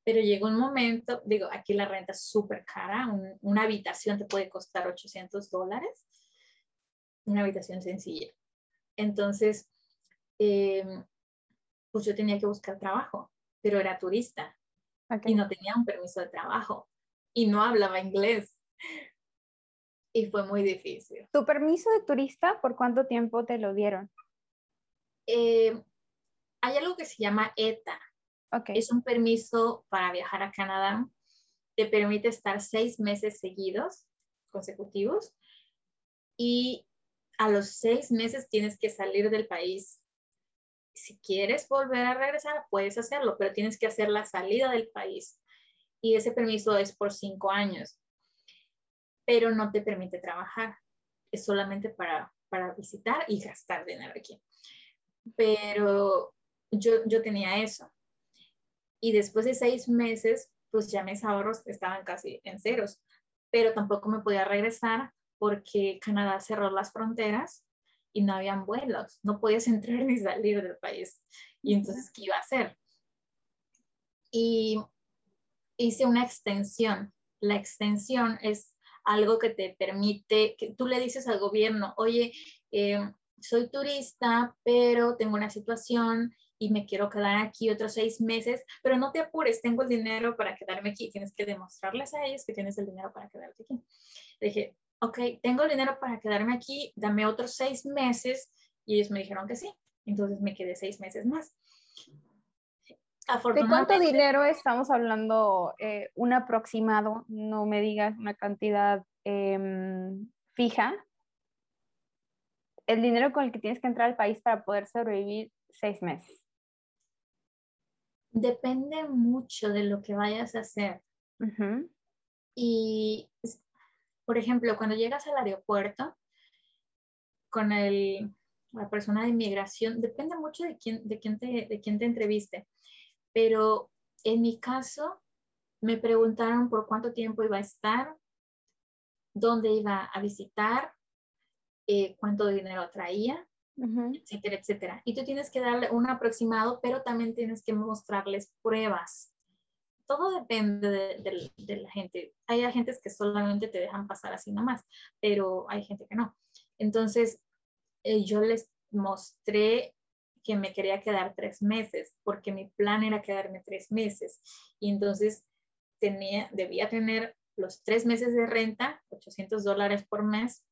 Pero llegó un momento, digo, aquí la renta es súper cara, una habitación te puede costar 800 dólares, una habitación sencilla. Entonces, em, pues yo tenía que buscar trabajo, pero era turista y no tenía un permiso de trabajo y no hablaba inglés. Y fue muy difícil. ¿Tu permiso de turista por cuánto tiempo te lo dieron? Eh, hay algo que se llama ETA. Okay. Es un permiso para viajar a Canadá. Te permite estar seis meses seguidos, consecutivos, y a los seis meses tienes que salir del país. Si quieres volver a regresar, puedes hacerlo, pero tienes que hacer la salida del país. Y ese permiso es por cinco años, pero no te permite trabajar. Es solamente para, para visitar y gastar dinero aquí. Pero yo, yo tenía eso. Y después de seis meses, pues ya mis ahorros estaban casi en ceros, pero tampoco me podía regresar porque Canadá cerró las fronteras y no habían vuelos, no podías entrar ni salir del país. Y entonces, ¿qué iba a hacer? Y hice una extensión. La extensión es algo que te permite, que tú le dices al gobierno, oye, eh, soy turista, pero tengo una situación y me quiero quedar aquí otros seis meses, pero no te apures, tengo el dinero para quedarme aquí. Tienes que demostrarles a ellos que tienes el dinero para quedarte aquí. Le dije, ok, tengo el dinero para quedarme aquí, dame otros seis meses. Y ellos me dijeron que sí. Entonces me quedé seis meses más. ¿De cuánto dinero estamos hablando? Eh, un aproximado, no me digas una cantidad em, fija. El dinero con el que tienes que entrar al país para poder sobrevivir seis meses. Depende mucho de lo que vayas a hacer. Y, por ejemplo, cuando llegas al aeropuerto con el, la persona de inmigración, depende mucho de quién, de, quién te, de quién te entreviste. Pero en mi caso, me preguntaron por cuánto tiempo iba a estar, dónde iba a visitar, eh, cuánto dinero traía etcétera, etcétera. Y tú tienes que darle un aproximado, pero también tienes que mostrarles pruebas. Todo depende de, la gente. Hay agentes que solamente te dejan pasar así nomás, pero hay gente que no. Entonces, eh, yo les mostré que me quería quedar tres meses, porque mi plan era quedarme tres meses. Y entonces tenía, debía tener los tres meses de renta, 800 dólares por mes,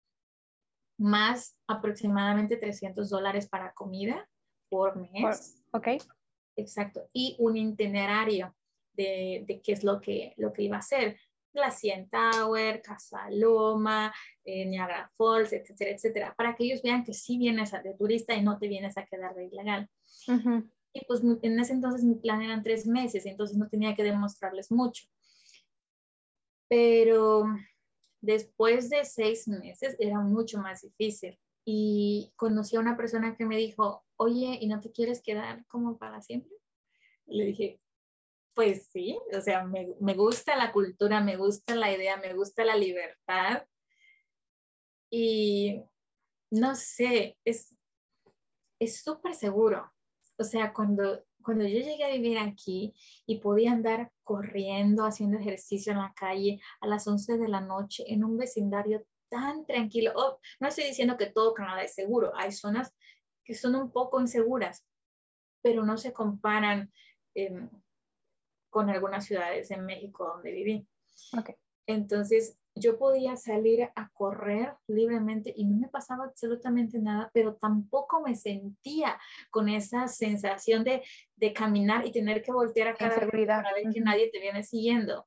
más aproximadamente 300 dólares para comida por mes. Ok. Exacto. Y un itinerario de, de, qué es lo que, lo que iba a hacer. La CN Tower, Casa Loma, eh, Niagara Falls, etcétera, etcétera, para que ellos vean que sí vienes de turista y no te vienes a quedar de ilegal. Y pues en ese entonces mi plan eran tres meses, entonces no tenía que demostrarles mucho. Pero Después de seis meses era mucho más difícil y conocí a una persona que me dijo, oye, ¿y no te quieres quedar como para siempre? le dije, pues sí, o sea, me, me, gusta la cultura, me gusta la idea, me gusta la libertad. Y no sé, es súper seguro. O sea, cuando cuando yo llegué a vivir aquí y podía andar corriendo, haciendo ejercicio en la calle a las 11 de la noche en un vecindario tan tranquilo. Oh, no estoy diciendo que todo Canadá es seguro, hay zonas que son un poco inseguras, pero no se comparan em, con algunas ciudades en México donde viví. Okay. Entonces, yo podía salir a correr libremente y no me pasaba absolutamente nada, pero tampoco me sentía con esa sensación de, de caminar y tener que voltear a cada vez para ver que nadie te viene siguiendo.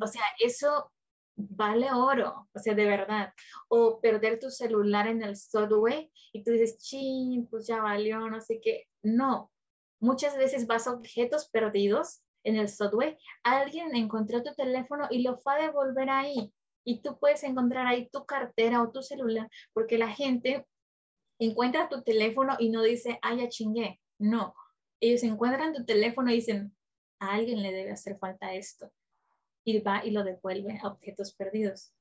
O sea, eso vale oro, o sea, de verdad. O perder tu celular en el subway y tú dices, ching, pues ya valió, no sé qué. No, muchas veces vas a objetos perdidos en el subway, alguien encontró tu teléfono y lo fue a devolver ahí. Y tú puedes encontrar ahí tu cartera o tu celular, porque la gente encuentra tu teléfono y no dice, ay, ya chingué. No, ellos encuentran tu teléfono y dicen, a alguien le debe hacer falta esto y va y lo devuelve a objetos perdidos.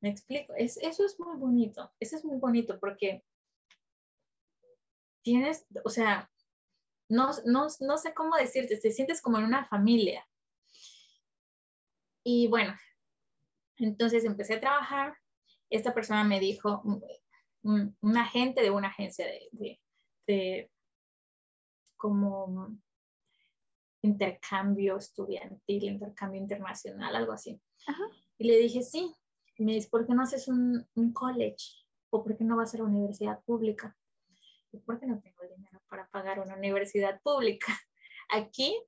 ¿Me explico? Es, eso es muy bonito, eso es muy bonito porque tienes, o sea, no, no, no sé cómo decirte, te sientes como en una familia. Y bueno, entonces empecé a trabajar. Esta persona me dijo, un, un agente de una agencia de, de, de como intercambio estudiantil, intercambio internacional, algo así. Y le dije, sí. Y me dice, ¿por qué no haces un, un college? ¿O por qué no vas a la universidad pública? ¿Y por qué no tengo dinero para pagar una universidad pública? Aquí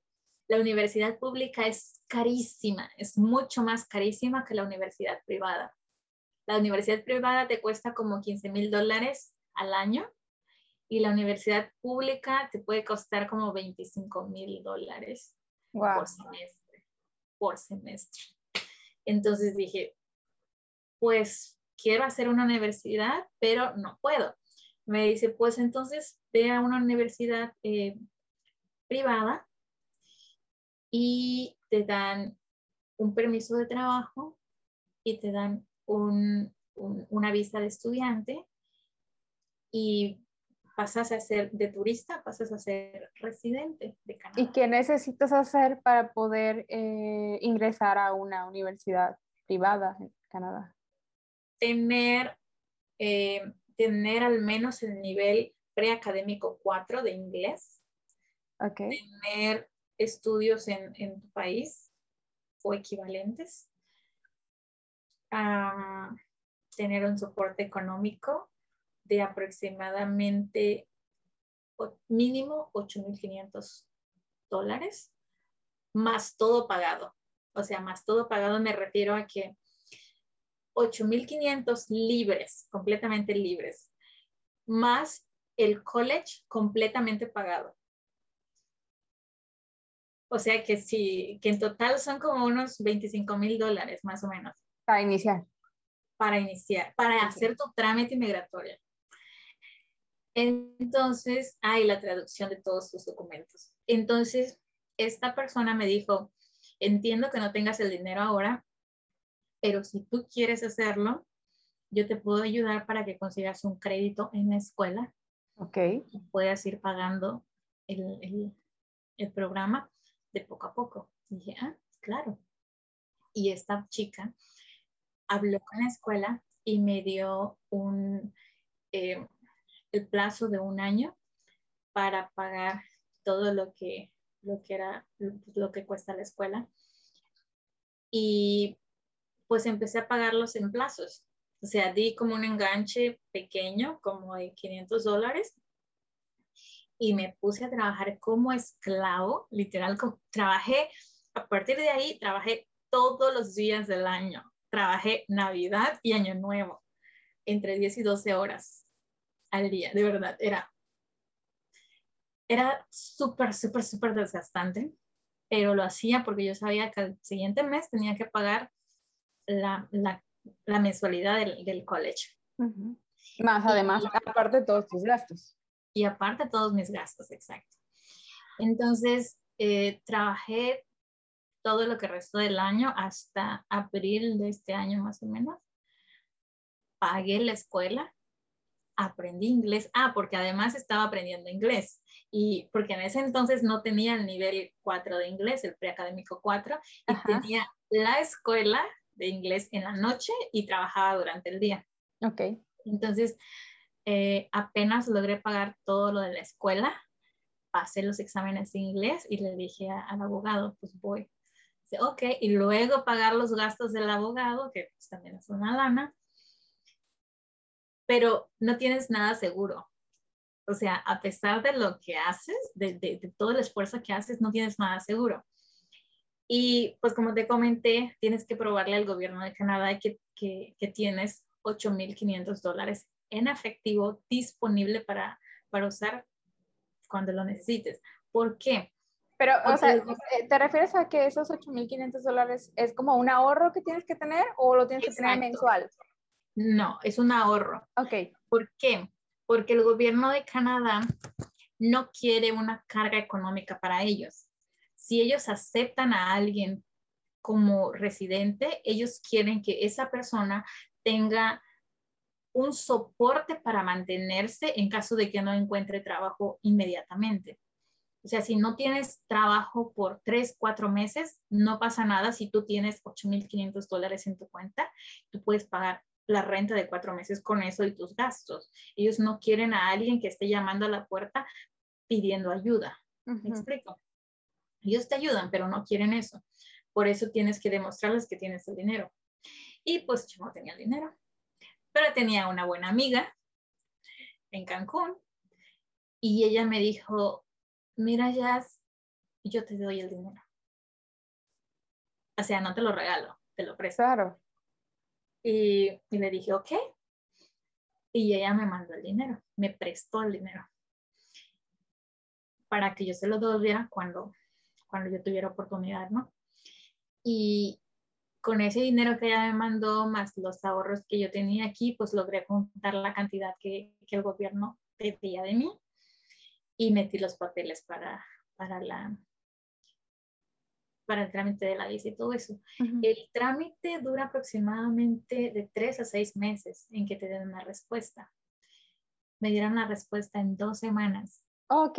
la universidad pública es carísima, es mucho más carísima que la universidad privada. La universidad privada te cuesta como 15 mil dólares al año y la universidad pública te puede costar como 25 mil dólares por semestre. Por semestre. Entonces dije, pues quiero hacer una universidad, pero no puedo. Me dice, pues entonces ve a una universidad eh, privada y te dan un permiso de trabajo y te dan una visa de estudiante y pasas a ser de turista, pasas a ser residente de Canadá. ¿Y qué necesitas hacer para poder eh, ingresar a una universidad privada en Canadá? Tener, eh, tener al menos el nivel preacadémico 4 de inglés. Okay. Tener estudios en, en tu país o equivalentes. tener un soporte económico de aproximadamente mínimo 8.500 dólares, más todo pagado. O sea, más todo pagado me refiero a que 8.500 libres, completamente libres, más el college completamente pagado. O sea que sí, que en total son como unos 25 mil dólares más o menos. Para iniciar. Para iniciar, para hacer tu trámite migratorio. Entonces, hay la traducción de todos tus documentos. Entonces, esta persona me dijo, entiendo que no tengas el dinero ahora, pero si tú quieres hacerlo, yo te puedo ayudar para que consigas un crédito en la escuela. Ok. Y puedas ir pagando el, el, programa de poco a poco. dije, ah, claro. Y esta chica habló con la escuela y me dio un, eh, el plazo de un año para pagar todo lo que, lo que era, lo que cuesta la escuela. Y pues empecé a pagarlos en plazos. O sea, di como un enganche pequeño, como de 500 dólares, y me puse a trabajar como esclavo, literal, trabajé, a partir de ahí, trabajé todos los días del año. Trabajé Navidad y Año Nuevo, entre 10 y 12 horas al día, de verdad, era, era súper, súper, súper desgastante, pero lo hacía porque yo sabía que el siguiente mes tenía que pagar la, la, la mensualidad del, del college. Más además, aparte de todos tus gastos. Y aparte todos mis gastos, exacto. Entonces, eh, trabajé todo lo que restó del año hasta abril de este año más o menos. Pagué la escuela aprendí inglés. Ah, porque además estaba aprendiendo inglés. Y porque en ese entonces no tenía el nivel 4 de inglés, el preacadémico 4, y tenía la escuela de inglés en la noche y trabajaba durante el día. Ok. Entonces, eh, apenas logré pagar todo lo de la escuela, pasé los exámenes de inglés y le dije al abogado, pues voy. Dice, ok, y luego pagar los gastos del abogado, que pues, también es una lana, pero no tienes nada seguro. O sea, a pesar de lo que haces, de, de, todo el esfuerzo que haces, no tienes nada seguro. Y pues como te comenté, tienes que probarle al gobierno de Canadá que, que, que tienes 8.500 dólares en efectivo disponible para, para usar cuando lo necesites. ¿Por qué? Pero, o sea, eh, ¿te refieres a que esos 8.500 dólares es como un ahorro que tienes que tener o lo tienes que tener mensual? No, es un ahorro. Ok. ¿Por qué? Porque el gobierno de Canadá no quiere una carga económica para ellos. Si ellos aceptan a alguien como residente, ellos quieren que esa persona tenga un soporte para mantenerse en caso de que no encuentre trabajo inmediatamente. O sea, si no tienes trabajo por tres, cuatro meses, no pasa nada si tú tienes 8.500 dólares en tu cuenta, tú puedes pagar la renta de cuatro meses con eso y tus gastos. Ellos no quieren a alguien que esté llamando a la puerta pidiendo ayuda. ¿Me explico? Ellos te ayudan, pero no quieren eso. Por eso tienes que demostrarles que tienes el dinero. Y pues yo no tenía el dinero, pero tenía una buena amiga en Cancún y ella me dijo, mira Jazz, yo te doy el dinero. O sea, no te lo regalo, te lo presto. Claro. Y, le dije, ok. Y ella me mandó el dinero, me prestó el dinero para que yo se lo devolviera cuando, cuando yo tuviera oportunidad, ¿no? Y con ese dinero que ella me mandó, más los ahorros que yo tenía aquí, pues logré contar la cantidad que, que el gobierno pedía de mí y metí los papeles para, para la, para el trámite de la visa y todo eso. El trámite dura aproximadamente de tres a seis meses en que te den una respuesta. Me dieron la respuesta en dos semanas. Ok.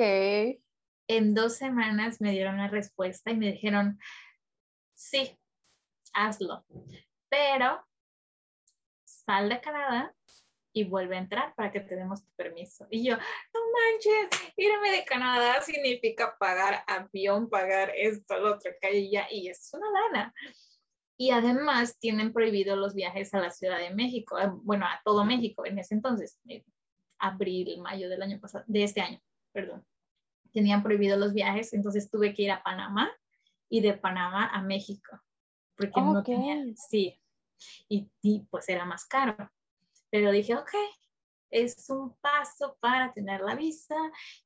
En dos semanas me dieron la respuesta y me dijeron, sí, hazlo, pero sal de Canadá y vuelve a entrar para que te demos tu permiso. Y yo, no manches, irme de Canadá significa pagar avión, pagar esto, lo otro, que ya, y es una lana. Y además tienen prohibido los viajes a la Ciudad de México, bueno, a todo México en ese entonces, abril, mayo del año pasado, de este año, perdón. Tenían prohibido los viajes, entonces tuve que ir a Panamá y de Panamá a México, porque no tenían, sí, y, y pues era más caro. Pero dije, ok, es un paso para tener la visa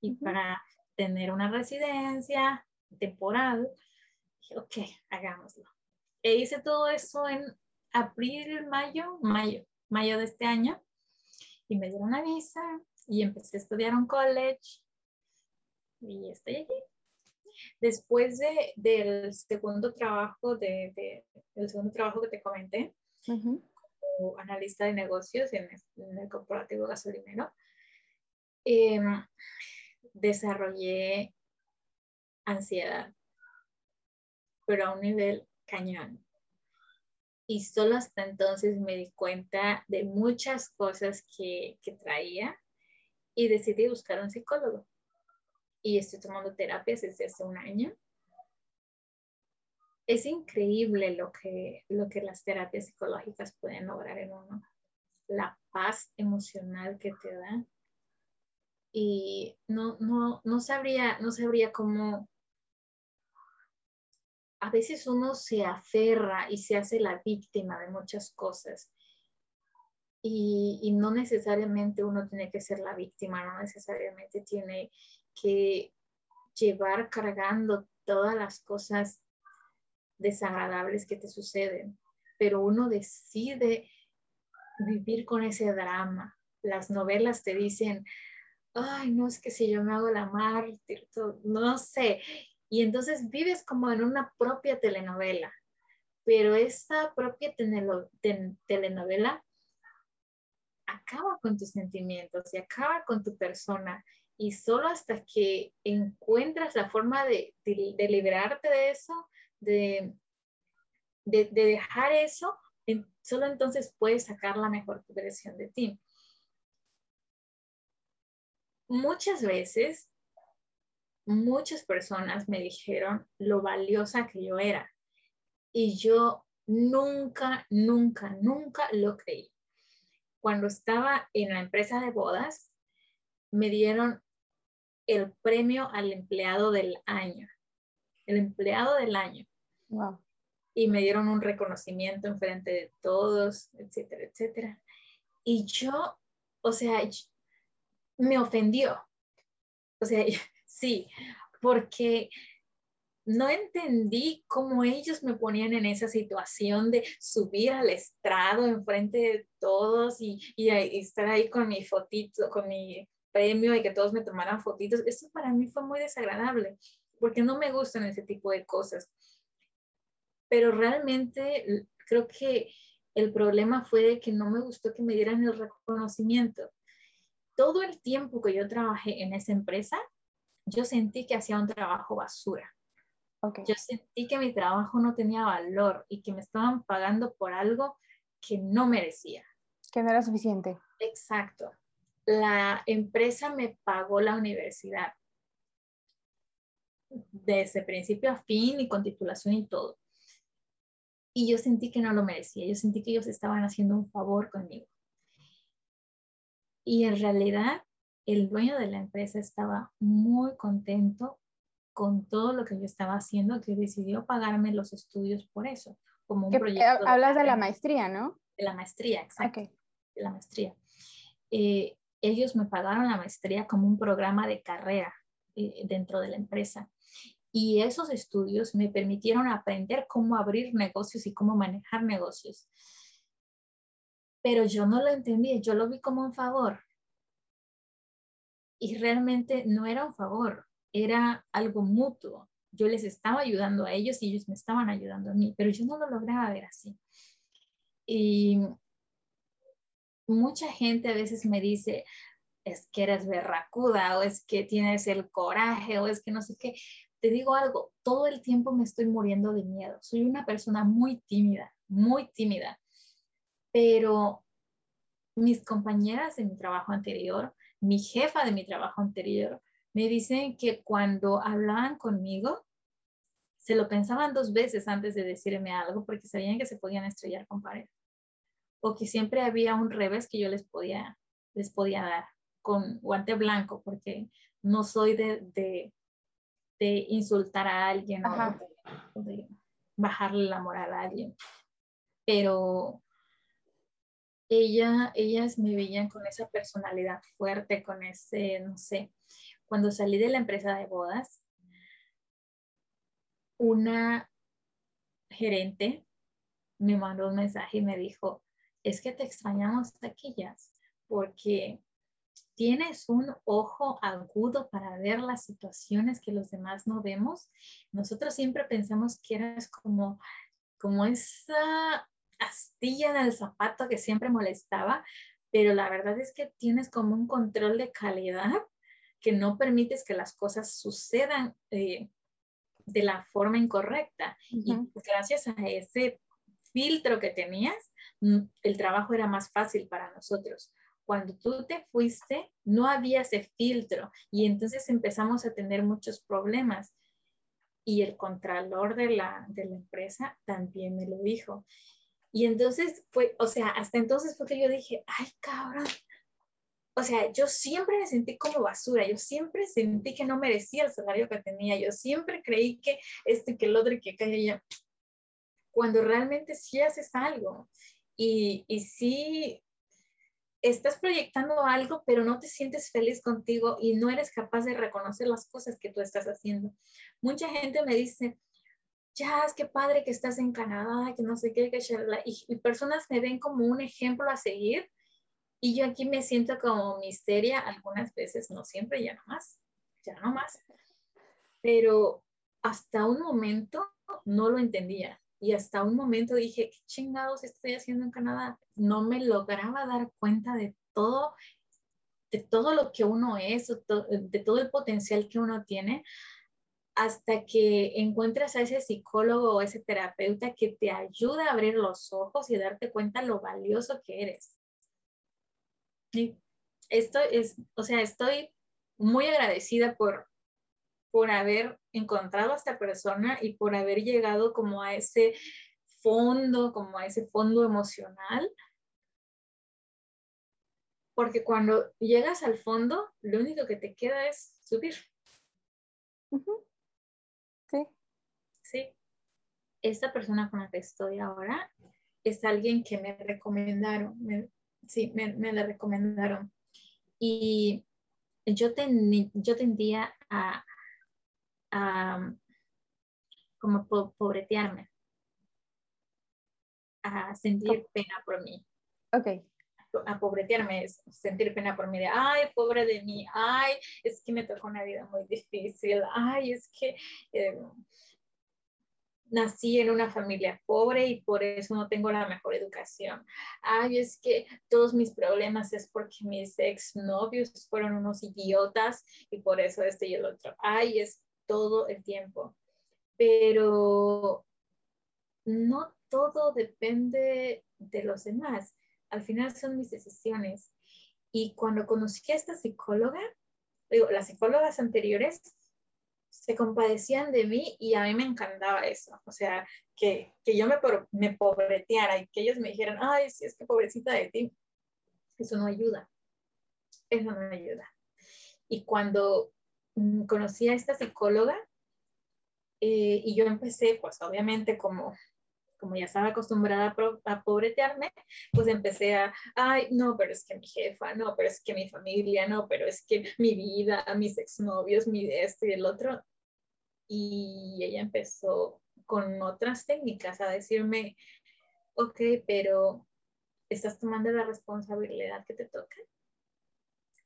y para tener una residencia temporal. Dije, ok, hagámoslo. E hice todo eso en abril, mayo, mayo, mayo de este año. Y me dieron la visa y empecé a estudiar un college. Y estoy aquí. Después de, del segundo trabajo, de, de, del segundo trabajo que te comenté, analista de negocios en, el corporativo gasolinero, em, desarrollé ansiedad, pero a un nivel cañón. Y solo hasta entonces me di cuenta de muchas cosas que, que traía y decidí buscar un psicólogo. Y estoy tomando terapias desde hace un año es increíble lo que, lo que las terapias psicológicas pueden lograr en uno. La paz emocional que te dan. Y no, no, no, sabría, no sabría cómo... A veces uno se aferra y se hace la víctima de muchas cosas. Y, y no necesariamente uno tiene que ser la víctima, no necesariamente tiene que llevar cargando todas las cosas desagradables que te suceden, pero uno decide vivir con ese drama. Las novelas te dicen, ay, no es que si yo me hago la mártir, no sé. Y entonces vives como en una propia telenovela, pero esta propia telenovela acaba con tus sentimientos y acaba con tu persona. Y solo hasta que encuentras la forma de, de, liberarte de eso, de, de, dejar eso, solo entonces puedes sacar la mejor versión de ti. Muchas veces, muchas personas me dijeron lo valiosa que yo era. Y yo nunca, nunca, nunca lo creí cuando estaba en la empresa de bodas, me dieron el premio al empleado del año, el empleado del año. Y me dieron un reconocimiento en frente de todos, etcétera, etcétera. Y yo, o sea, me ofendió. O sea, sí, porque no entendí cómo ellos me ponían en esa situación de subir al estrado enfrente de todos y, y, estar ahí con mi fotito, con mi premio y que todos me tomaran fotitos. Eso para mí fue muy desagradable porque no me gustan ese tipo de cosas. Pero realmente creo que el problema fue de que no me gustó que me dieran el reconocimiento. Todo el tiempo que yo trabajé en esa empresa, yo sentí que hacía un trabajo basura yo sentí que mi trabajo no tenía valor y que me estaban pagando por algo que no merecía. Que no era suficiente. Exacto. La empresa me pagó la universidad desde principio a fin y con titulación y todo. Y yo sentí que no lo merecía. Yo sentí que ellos estaban haciendo un favor conmigo. Y en realidad el dueño de la empresa estaba muy contento con todo lo que yo estaba haciendo que decidió pagarme los estudios por eso, como un proyecto. Hablas de, la maestría, ¿no? De la maestría, exacto. De la maestría. Eh, ellos me pagaron la maestría como un programa de carrera eh, dentro de la empresa. Y esos estudios me permitieron aprender cómo abrir negocios y cómo manejar negocios. Pero yo no lo entendí, yo lo vi como un favor. Y realmente no era un favor, era algo mutuo. Yo les estaba ayudando a ellos y ellos me estaban ayudando a mí, pero yo no lo lograba ver así. Y mucha gente a veces me dice, es que eres berracuda o es que tienes el coraje o es que no sé qué. Te digo algo, todo el tiempo me estoy muriendo de miedo. Soy una persona muy tímida, muy tímida, pero mis compañeras de mi trabajo anterior, mi jefa de mi trabajo anterior, me dicen que cuando hablaban conmigo, se lo pensaban dos veces antes de decirme algo porque sabían que se podían estrellar con pared. O que siempre había un revés que yo les podía, les podía dar con guante blanco porque no soy de, de, insultar a alguien o de, bajarle la moral a alguien. Pero ella, ellas me veían con esa personalidad fuerte, con ese, no sé, cuando salí de la empresa de bodas, una gerente me mandó un mensaje y me dijo, es que te extrañamos taquillas porque tienes un ojo agudo para ver las situaciones que los demás no vemos. Nosotros siempre pensamos que eres como, como esa astilla en el zapato que siempre molestaba, pero la verdad es que tienes como un control de calidad que no permites que las cosas sucedan eh, de la forma incorrecta. Y gracias a ese filtro que tenías, mm, el trabajo era más fácil para nosotros. Cuando tú te fuiste, no había ese filtro y entonces empezamos a tener muchos problemas. Y el contralor de la, de la empresa también me lo dijo. Y entonces fue, o sea, hasta entonces fue que yo dije, ay, cabrón, o sea, yo siempre me sentí como basura, yo siempre sentí que no merecía el salario que tenía, yo siempre creí que esto y que el otro y que aquello, cuando realmente sí haces algo y, y sí estás proyectando algo, pero no te sientes feliz contigo y no eres capaz de reconocer las cosas que tú estás haciendo. Mucha gente me dice, ya, que padre que estás en Canadá, que no sé qué, que y, y personas me ven como un ejemplo a seguir y yo aquí me siento como misteria algunas veces, no siempre, ya no más, ya no más. Pero hasta un momento no lo entendía. Y hasta un momento dije, ¿qué chingados estoy haciendo en Canadá? No me lograba dar cuenta de todo, de todo lo que uno es, de todo el potencial que uno tiene, hasta que encuentras a ese psicólogo o ese terapeuta que te ayuda a abrir los ojos y darte cuenta lo valioso que eres. Y esto es, o sea, estoy muy agradecida por, por haber encontrado a esta persona y por haber llegado como a ese fondo, como a ese fondo emocional. Porque cuando llegas al fondo, lo único que te queda es subir. Sí. Sí. Esta persona con la que estoy ahora es alguien que me recomendaron. sí, me, me la recomendaron. Y yo, yo tendía a, como pobretearme, a sentir pena por mí. Ok. A pobretearme es sentir pena por mí, de, ay, pobre de mí, ay, es que me tocó una vida muy difícil, ay, es que eh, nací en una familia pobre y por eso no tengo la mejor educación. Ay, es que todos mis problemas es porque mis exnovios fueron unos idiotas y por eso este y el otro. Ay, es todo el tiempo. Pero no todo depende de los demás. Al final son mis decisiones. Y cuando conocí a esta psicóloga, digo, las psicólogas anteriores se compadecían de mí y a mí me encantaba eso. O sea, que, que yo me, me pobreteara y que ellos me dijeran, ay, sí, es que pobrecita de ti. Eso no ayuda. Eso no ayuda. Y cuando conocí a esta psicóloga eh, y yo empecé, pues obviamente como como ya estaba acostumbrada a, pobretearme, pues empecé a, ay, no, pero es que mi jefa, no, pero es que mi familia, no, pero es que mi vida, mis exnovios, mi esto y el otro. Y ella empezó con otras técnicas a decirme, ok, pero estás tomando la responsabilidad que te toca.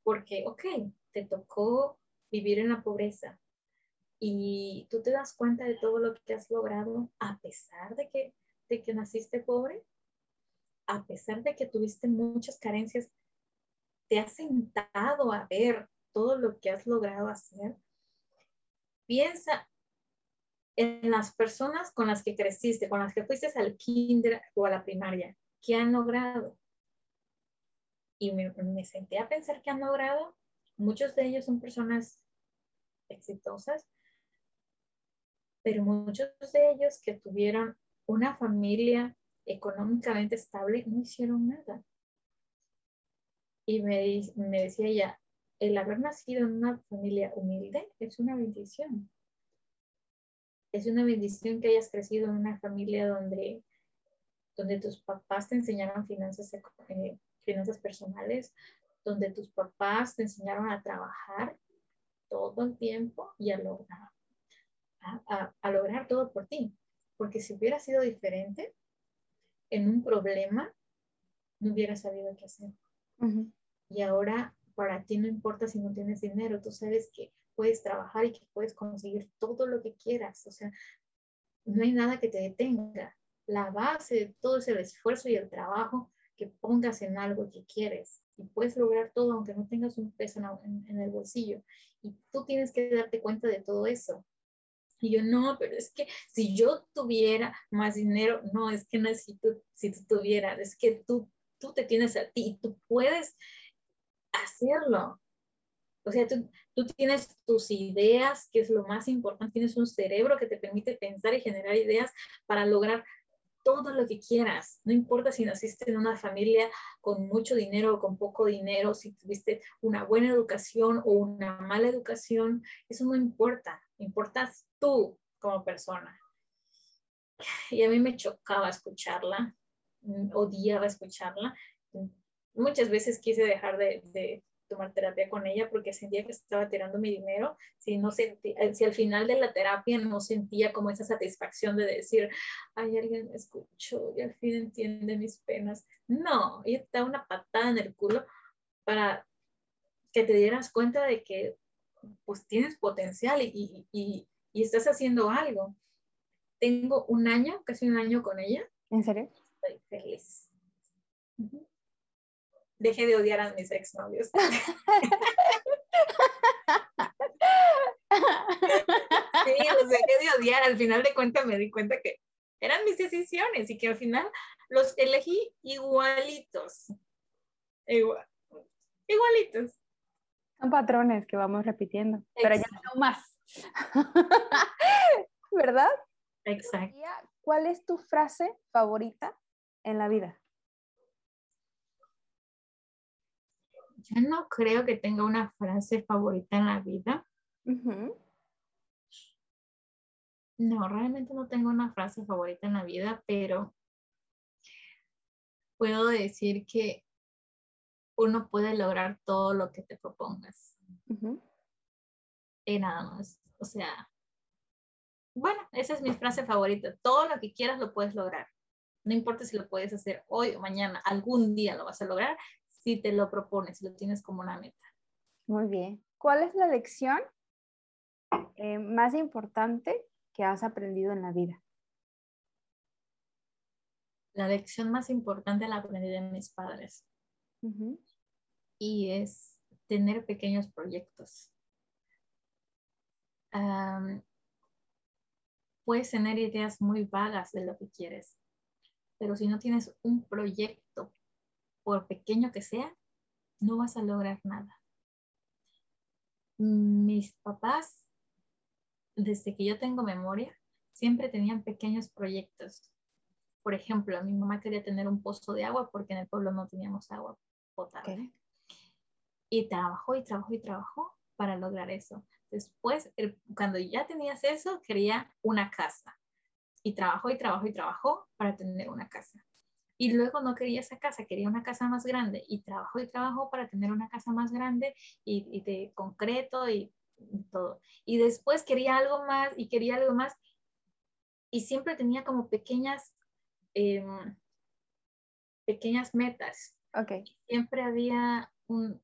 Porque, ok, te tocó vivir en la pobreza, y tú te das cuenta de todo lo que has logrado a pesar de que de que naciste pobre, a pesar de que tuviste muchas carencias, te has sentado a ver todo lo que has logrado hacer. Piensa en las personas con las que creciste, con las que fuiste al kinder o a la primaria, ¿qué han logrado? Y me, me senté a pensar que han logrado. Muchos de ellos son personas exitosas, pero muchos de ellos que tuvieron una familia económicamente estable, no hicieron nada. Y me, me decía ella, el haber nacido en una familia humilde es una bendición. Es una bendición que hayas crecido en una familia donde, donde tus papás te enseñaron finanzas, eh, finanzas personales, donde tus papás te enseñaron a trabajar todo el tiempo y a lograr, a lograr todo por ti. Porque si hubiera sido diferente, en un problema, no hubiera sabido qué hacer. Y ahora para ti no importa si no tienes dinero, tú sabes que puedes trabajar y que puedes conseguir todo lo que quieras. O sea, no hay nada que te detenga. La base de todo es el esfuerzo y el trabajo que pongas en algo que quieres. Y puedes lograr todo aunque no tengas un peso en el bolsillo. Y tú tienes que darte cuenta de todo eso. Y yo, no, pero es que si yo tuviera más dinero, no, es que necesito, si tú tuvieras, es que tú, tú te tienes a ti y tú puedes hacerlo. O sea, tú, tú tienes tus ideas, que es lo más importante, tienes un cerebro que te permite pensar y generar ideas para lograr todo lo que quieras. No importa si naciste en una familia con mucho dinero o con poco dinero, si tuviste una buena educación o una mala educación, eso no importa. Importas tú como persona. Y a mí me chocaba escucharla, mm, odiaba escucharla. Muchas veces quise dejar de, tomar terapia con ella porque sentía que estaba tirando mi dinero. Si, no eh, si al final de la terapia no sentía como esa satisfacción de decir, ay, alguien me escuchó y al fin entiende mis penas. No, ella te da una patada en el culo para que te dieras cuenta de que pues tienes potencial y, y, y estás haciendo algo. Tengo un año, casi un año con ella. ¿En serio? Estoy feliz. Dejé de odiar a mis exnovios. Sí, los dejé de odiar. Al final de cuentas me di cuenta que eran mis decisiones y que al final los elegí igualitos. igualitos. Son patrones que vamos repitiendo, pero ya no más. ¿Verdad? Exacto. ¿Cuál es tu frase favorita en la vida? Yo no creo que tenga una frase favorita en la vida. No, realmente no tengo una frase favorita en la vida, pero puedo decir que uno puede lograr todo lo que te propongas. Y nada más. O sea, bueno, esa es mi frase favorita. Todo lo que quieras lo puedes lograr. No importa si lo puedes hacer hoy o mañana, algún día lo vas a lograr si te lo propones, si lo tienes como una meta. Muy bien. ¿Cuál es la lección eh, más importante que has aprendido en la vida? La lección más importante la aprendí de mis padres. Y es tener pequeños proyectos. puedes tener ideas muy vagas de lo que quieres, pero si no tienes un proyecto, por pequeño que sea, no vas a lograr nada. Mis papás desde que yo tengo memoria, siempre tenían pequeños proyectos. Por ejemplo, mi mamá quería tener un pozo de agua porque en el pueblo no teníamos agua potable. Y trabajó y trabajó y trabajó para lograr eso. Después, cuando ya tenías eso, quería una casa. Y trabajó y trabajó y trabajó para tener una casa. Y luego no quería esa casa, quería una casa más grande. Y trabajó y trabajó para tener una casa más grande y, y de concreto y todo. Y después quería algo más y quería algo más. Y siempre tenía como pequeñas, em, pequeñas metas. Okay. Siempre había un,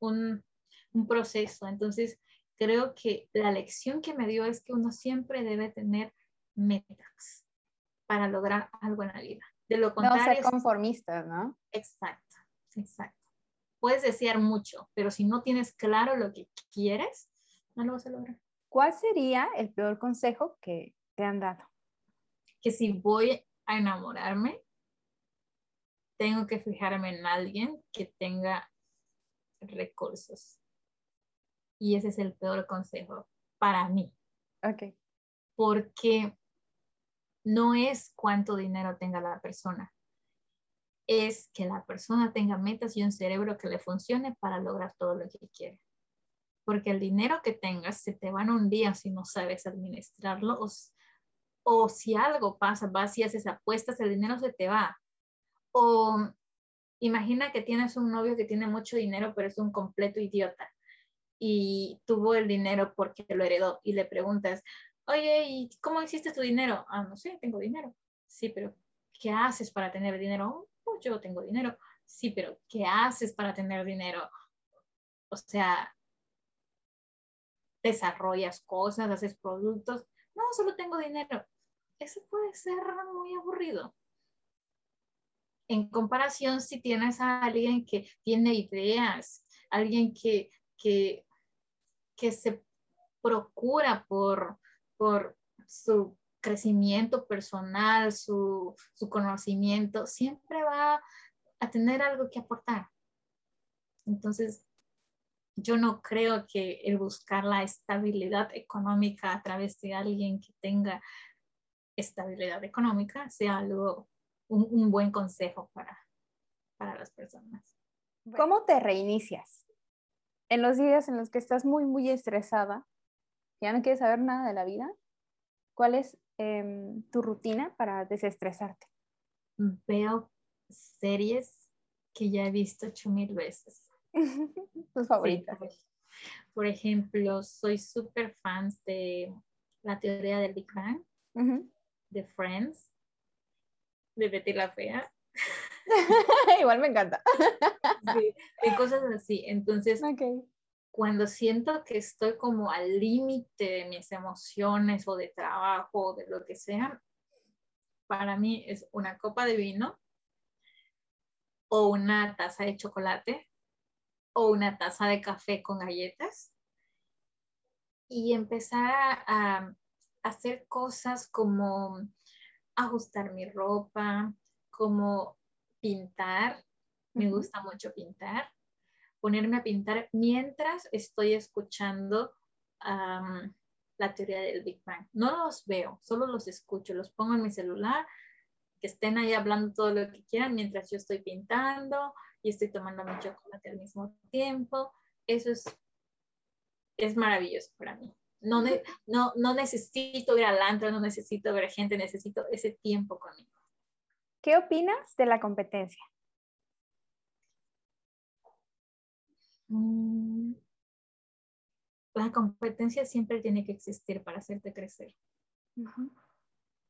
un, un proceso. Entonces, creo que la lección que me dio es que uno siempre debe tener metas para lograr algo en la vida. De lo contrario. No ser conformistas, ¿no? Exacto, exacto puedes desear mucho, pero si no tienes claro lo que quieres, no lo vas a lograr. ¿Cuál sería el peor consejo que te han dado? Que si voy a enamorarme, tengo que fijarme en alguien que tenga recursos. Y ese es el peor consejo para mí. Ok. Porque no es cuánto dinero tenga la persona, es que la persona tenga metas y un cerebro que le funcione para lograr todo lo que quiere. Porque el dinero que tengas se te va en un día si no sabes administrarlo o, si algo pasa, vas y haces apuestas, el dinero se te va. O imagina que tienes un novio que tiene mucho dinero pero es un completo idiota y tuvo el dinero porque lo heredó y le preguntas, oye, ¿y cómo hiciste tu dinero? Ah, no sé, tengo dinero. Sí, pero ¿qué haces para tener dinero? Pues, yo tengo dinero. Sí, pero ¿qué haces para tener dinero? O sea, desarrollas cosas, haces productos. No, solo tengo dinero. Eso puede ser muy aburrido. En comparación, si tienes a alguien que tiene ideas, alguien que, que, que se procura por, por su crecimiento personal, su, conocimiento, siempre va a tener algo que aportar. Entonces, yo no creo que el buscar la estabilidad económica a través de alguien que tenga estabilidad económica sea algo, un, buen consejo para, para las personas. ¿Cómo te reinicias? En los días en los que estás muy, muy estresada, ya no quieres saber nada de la vida, ¿cuál es Em, tu rutina para desestresarte? Veo series que ya he visto ocho mil veces. ¿Tus favoritas? por, ejemplo, soy súper fan de la teoría del Big Bang, de Friends, de Betty la Fea. Igual me encanta. de cosas así. Entonces, okay cuando siento que estoy como al límite de mis emociones o de trabajo o de lo que sea, para mí es una copa de vino, o una taza de chocolate o una taza de café con galletas y empezar a, hacer cosas como ajustar mi ropa, como pintar, me gusta mucho pintar, ponerme a pintar mientras estoy escuchando la teoría del Big Bang. No los veo, solo los escucho, los pongo en mi celular, que estén ahí hablando todo lo que quieran mientras yo estoy pintando y estoy tomando mi chocolate al mismo tiempo. Eso es, es maravilloso para mí. No, no, no necesito ir al antro, no necesito ver gente, necesito ese tiempo conmigo. ¿Qué opinas de la competencia? Mm, la competencia siempre tiene que existir para hacerte crecer.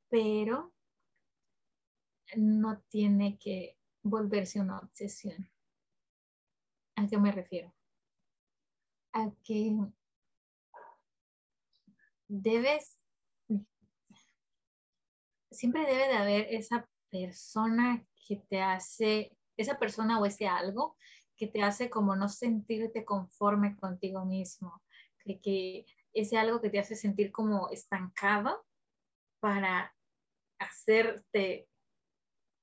Pero no tiene que volverse una obsesión. ¿A qué me refiero? A que debes, siempre debe de haber esa persona que te hace, esa persona o ese algo que te hace como no sentirte conforme contigo mismo, que, que ese algo que te hace sentir como estancado para hacerte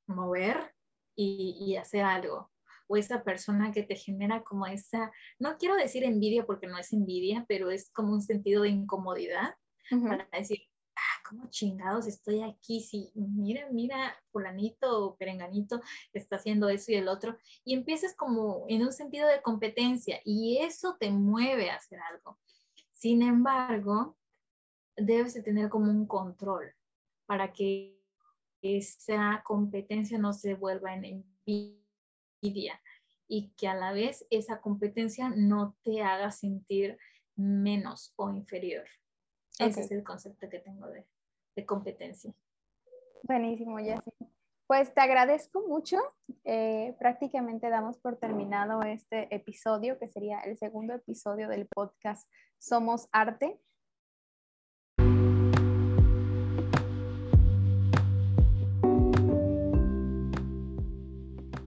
mover y, y, hacer algo. O esa persona que te genera como esa, no quiero decir envidia porque no es envidia, pero es como un sentido de incomodidad para decir, ¿cómo chingados estoy aquí? Si mira, mira, fulanito o perenganito está haciendo eso y el otro. Y empiezas como en un sentido de competencia y eso te mueve a hacer algo. Sin embargo, debes de tener como un control para que esa competencia no se vuelva en envidia y que a la vez esa competencia no te haga sentir menos o inferior. Ese es el concepto que tengo de, competencia. Buenísimo, Jessie. Pues te agradezco mucho. Eh, prácticamente damos por terminado este episodio, que sería el segundo episodio del podcast Somos Arte.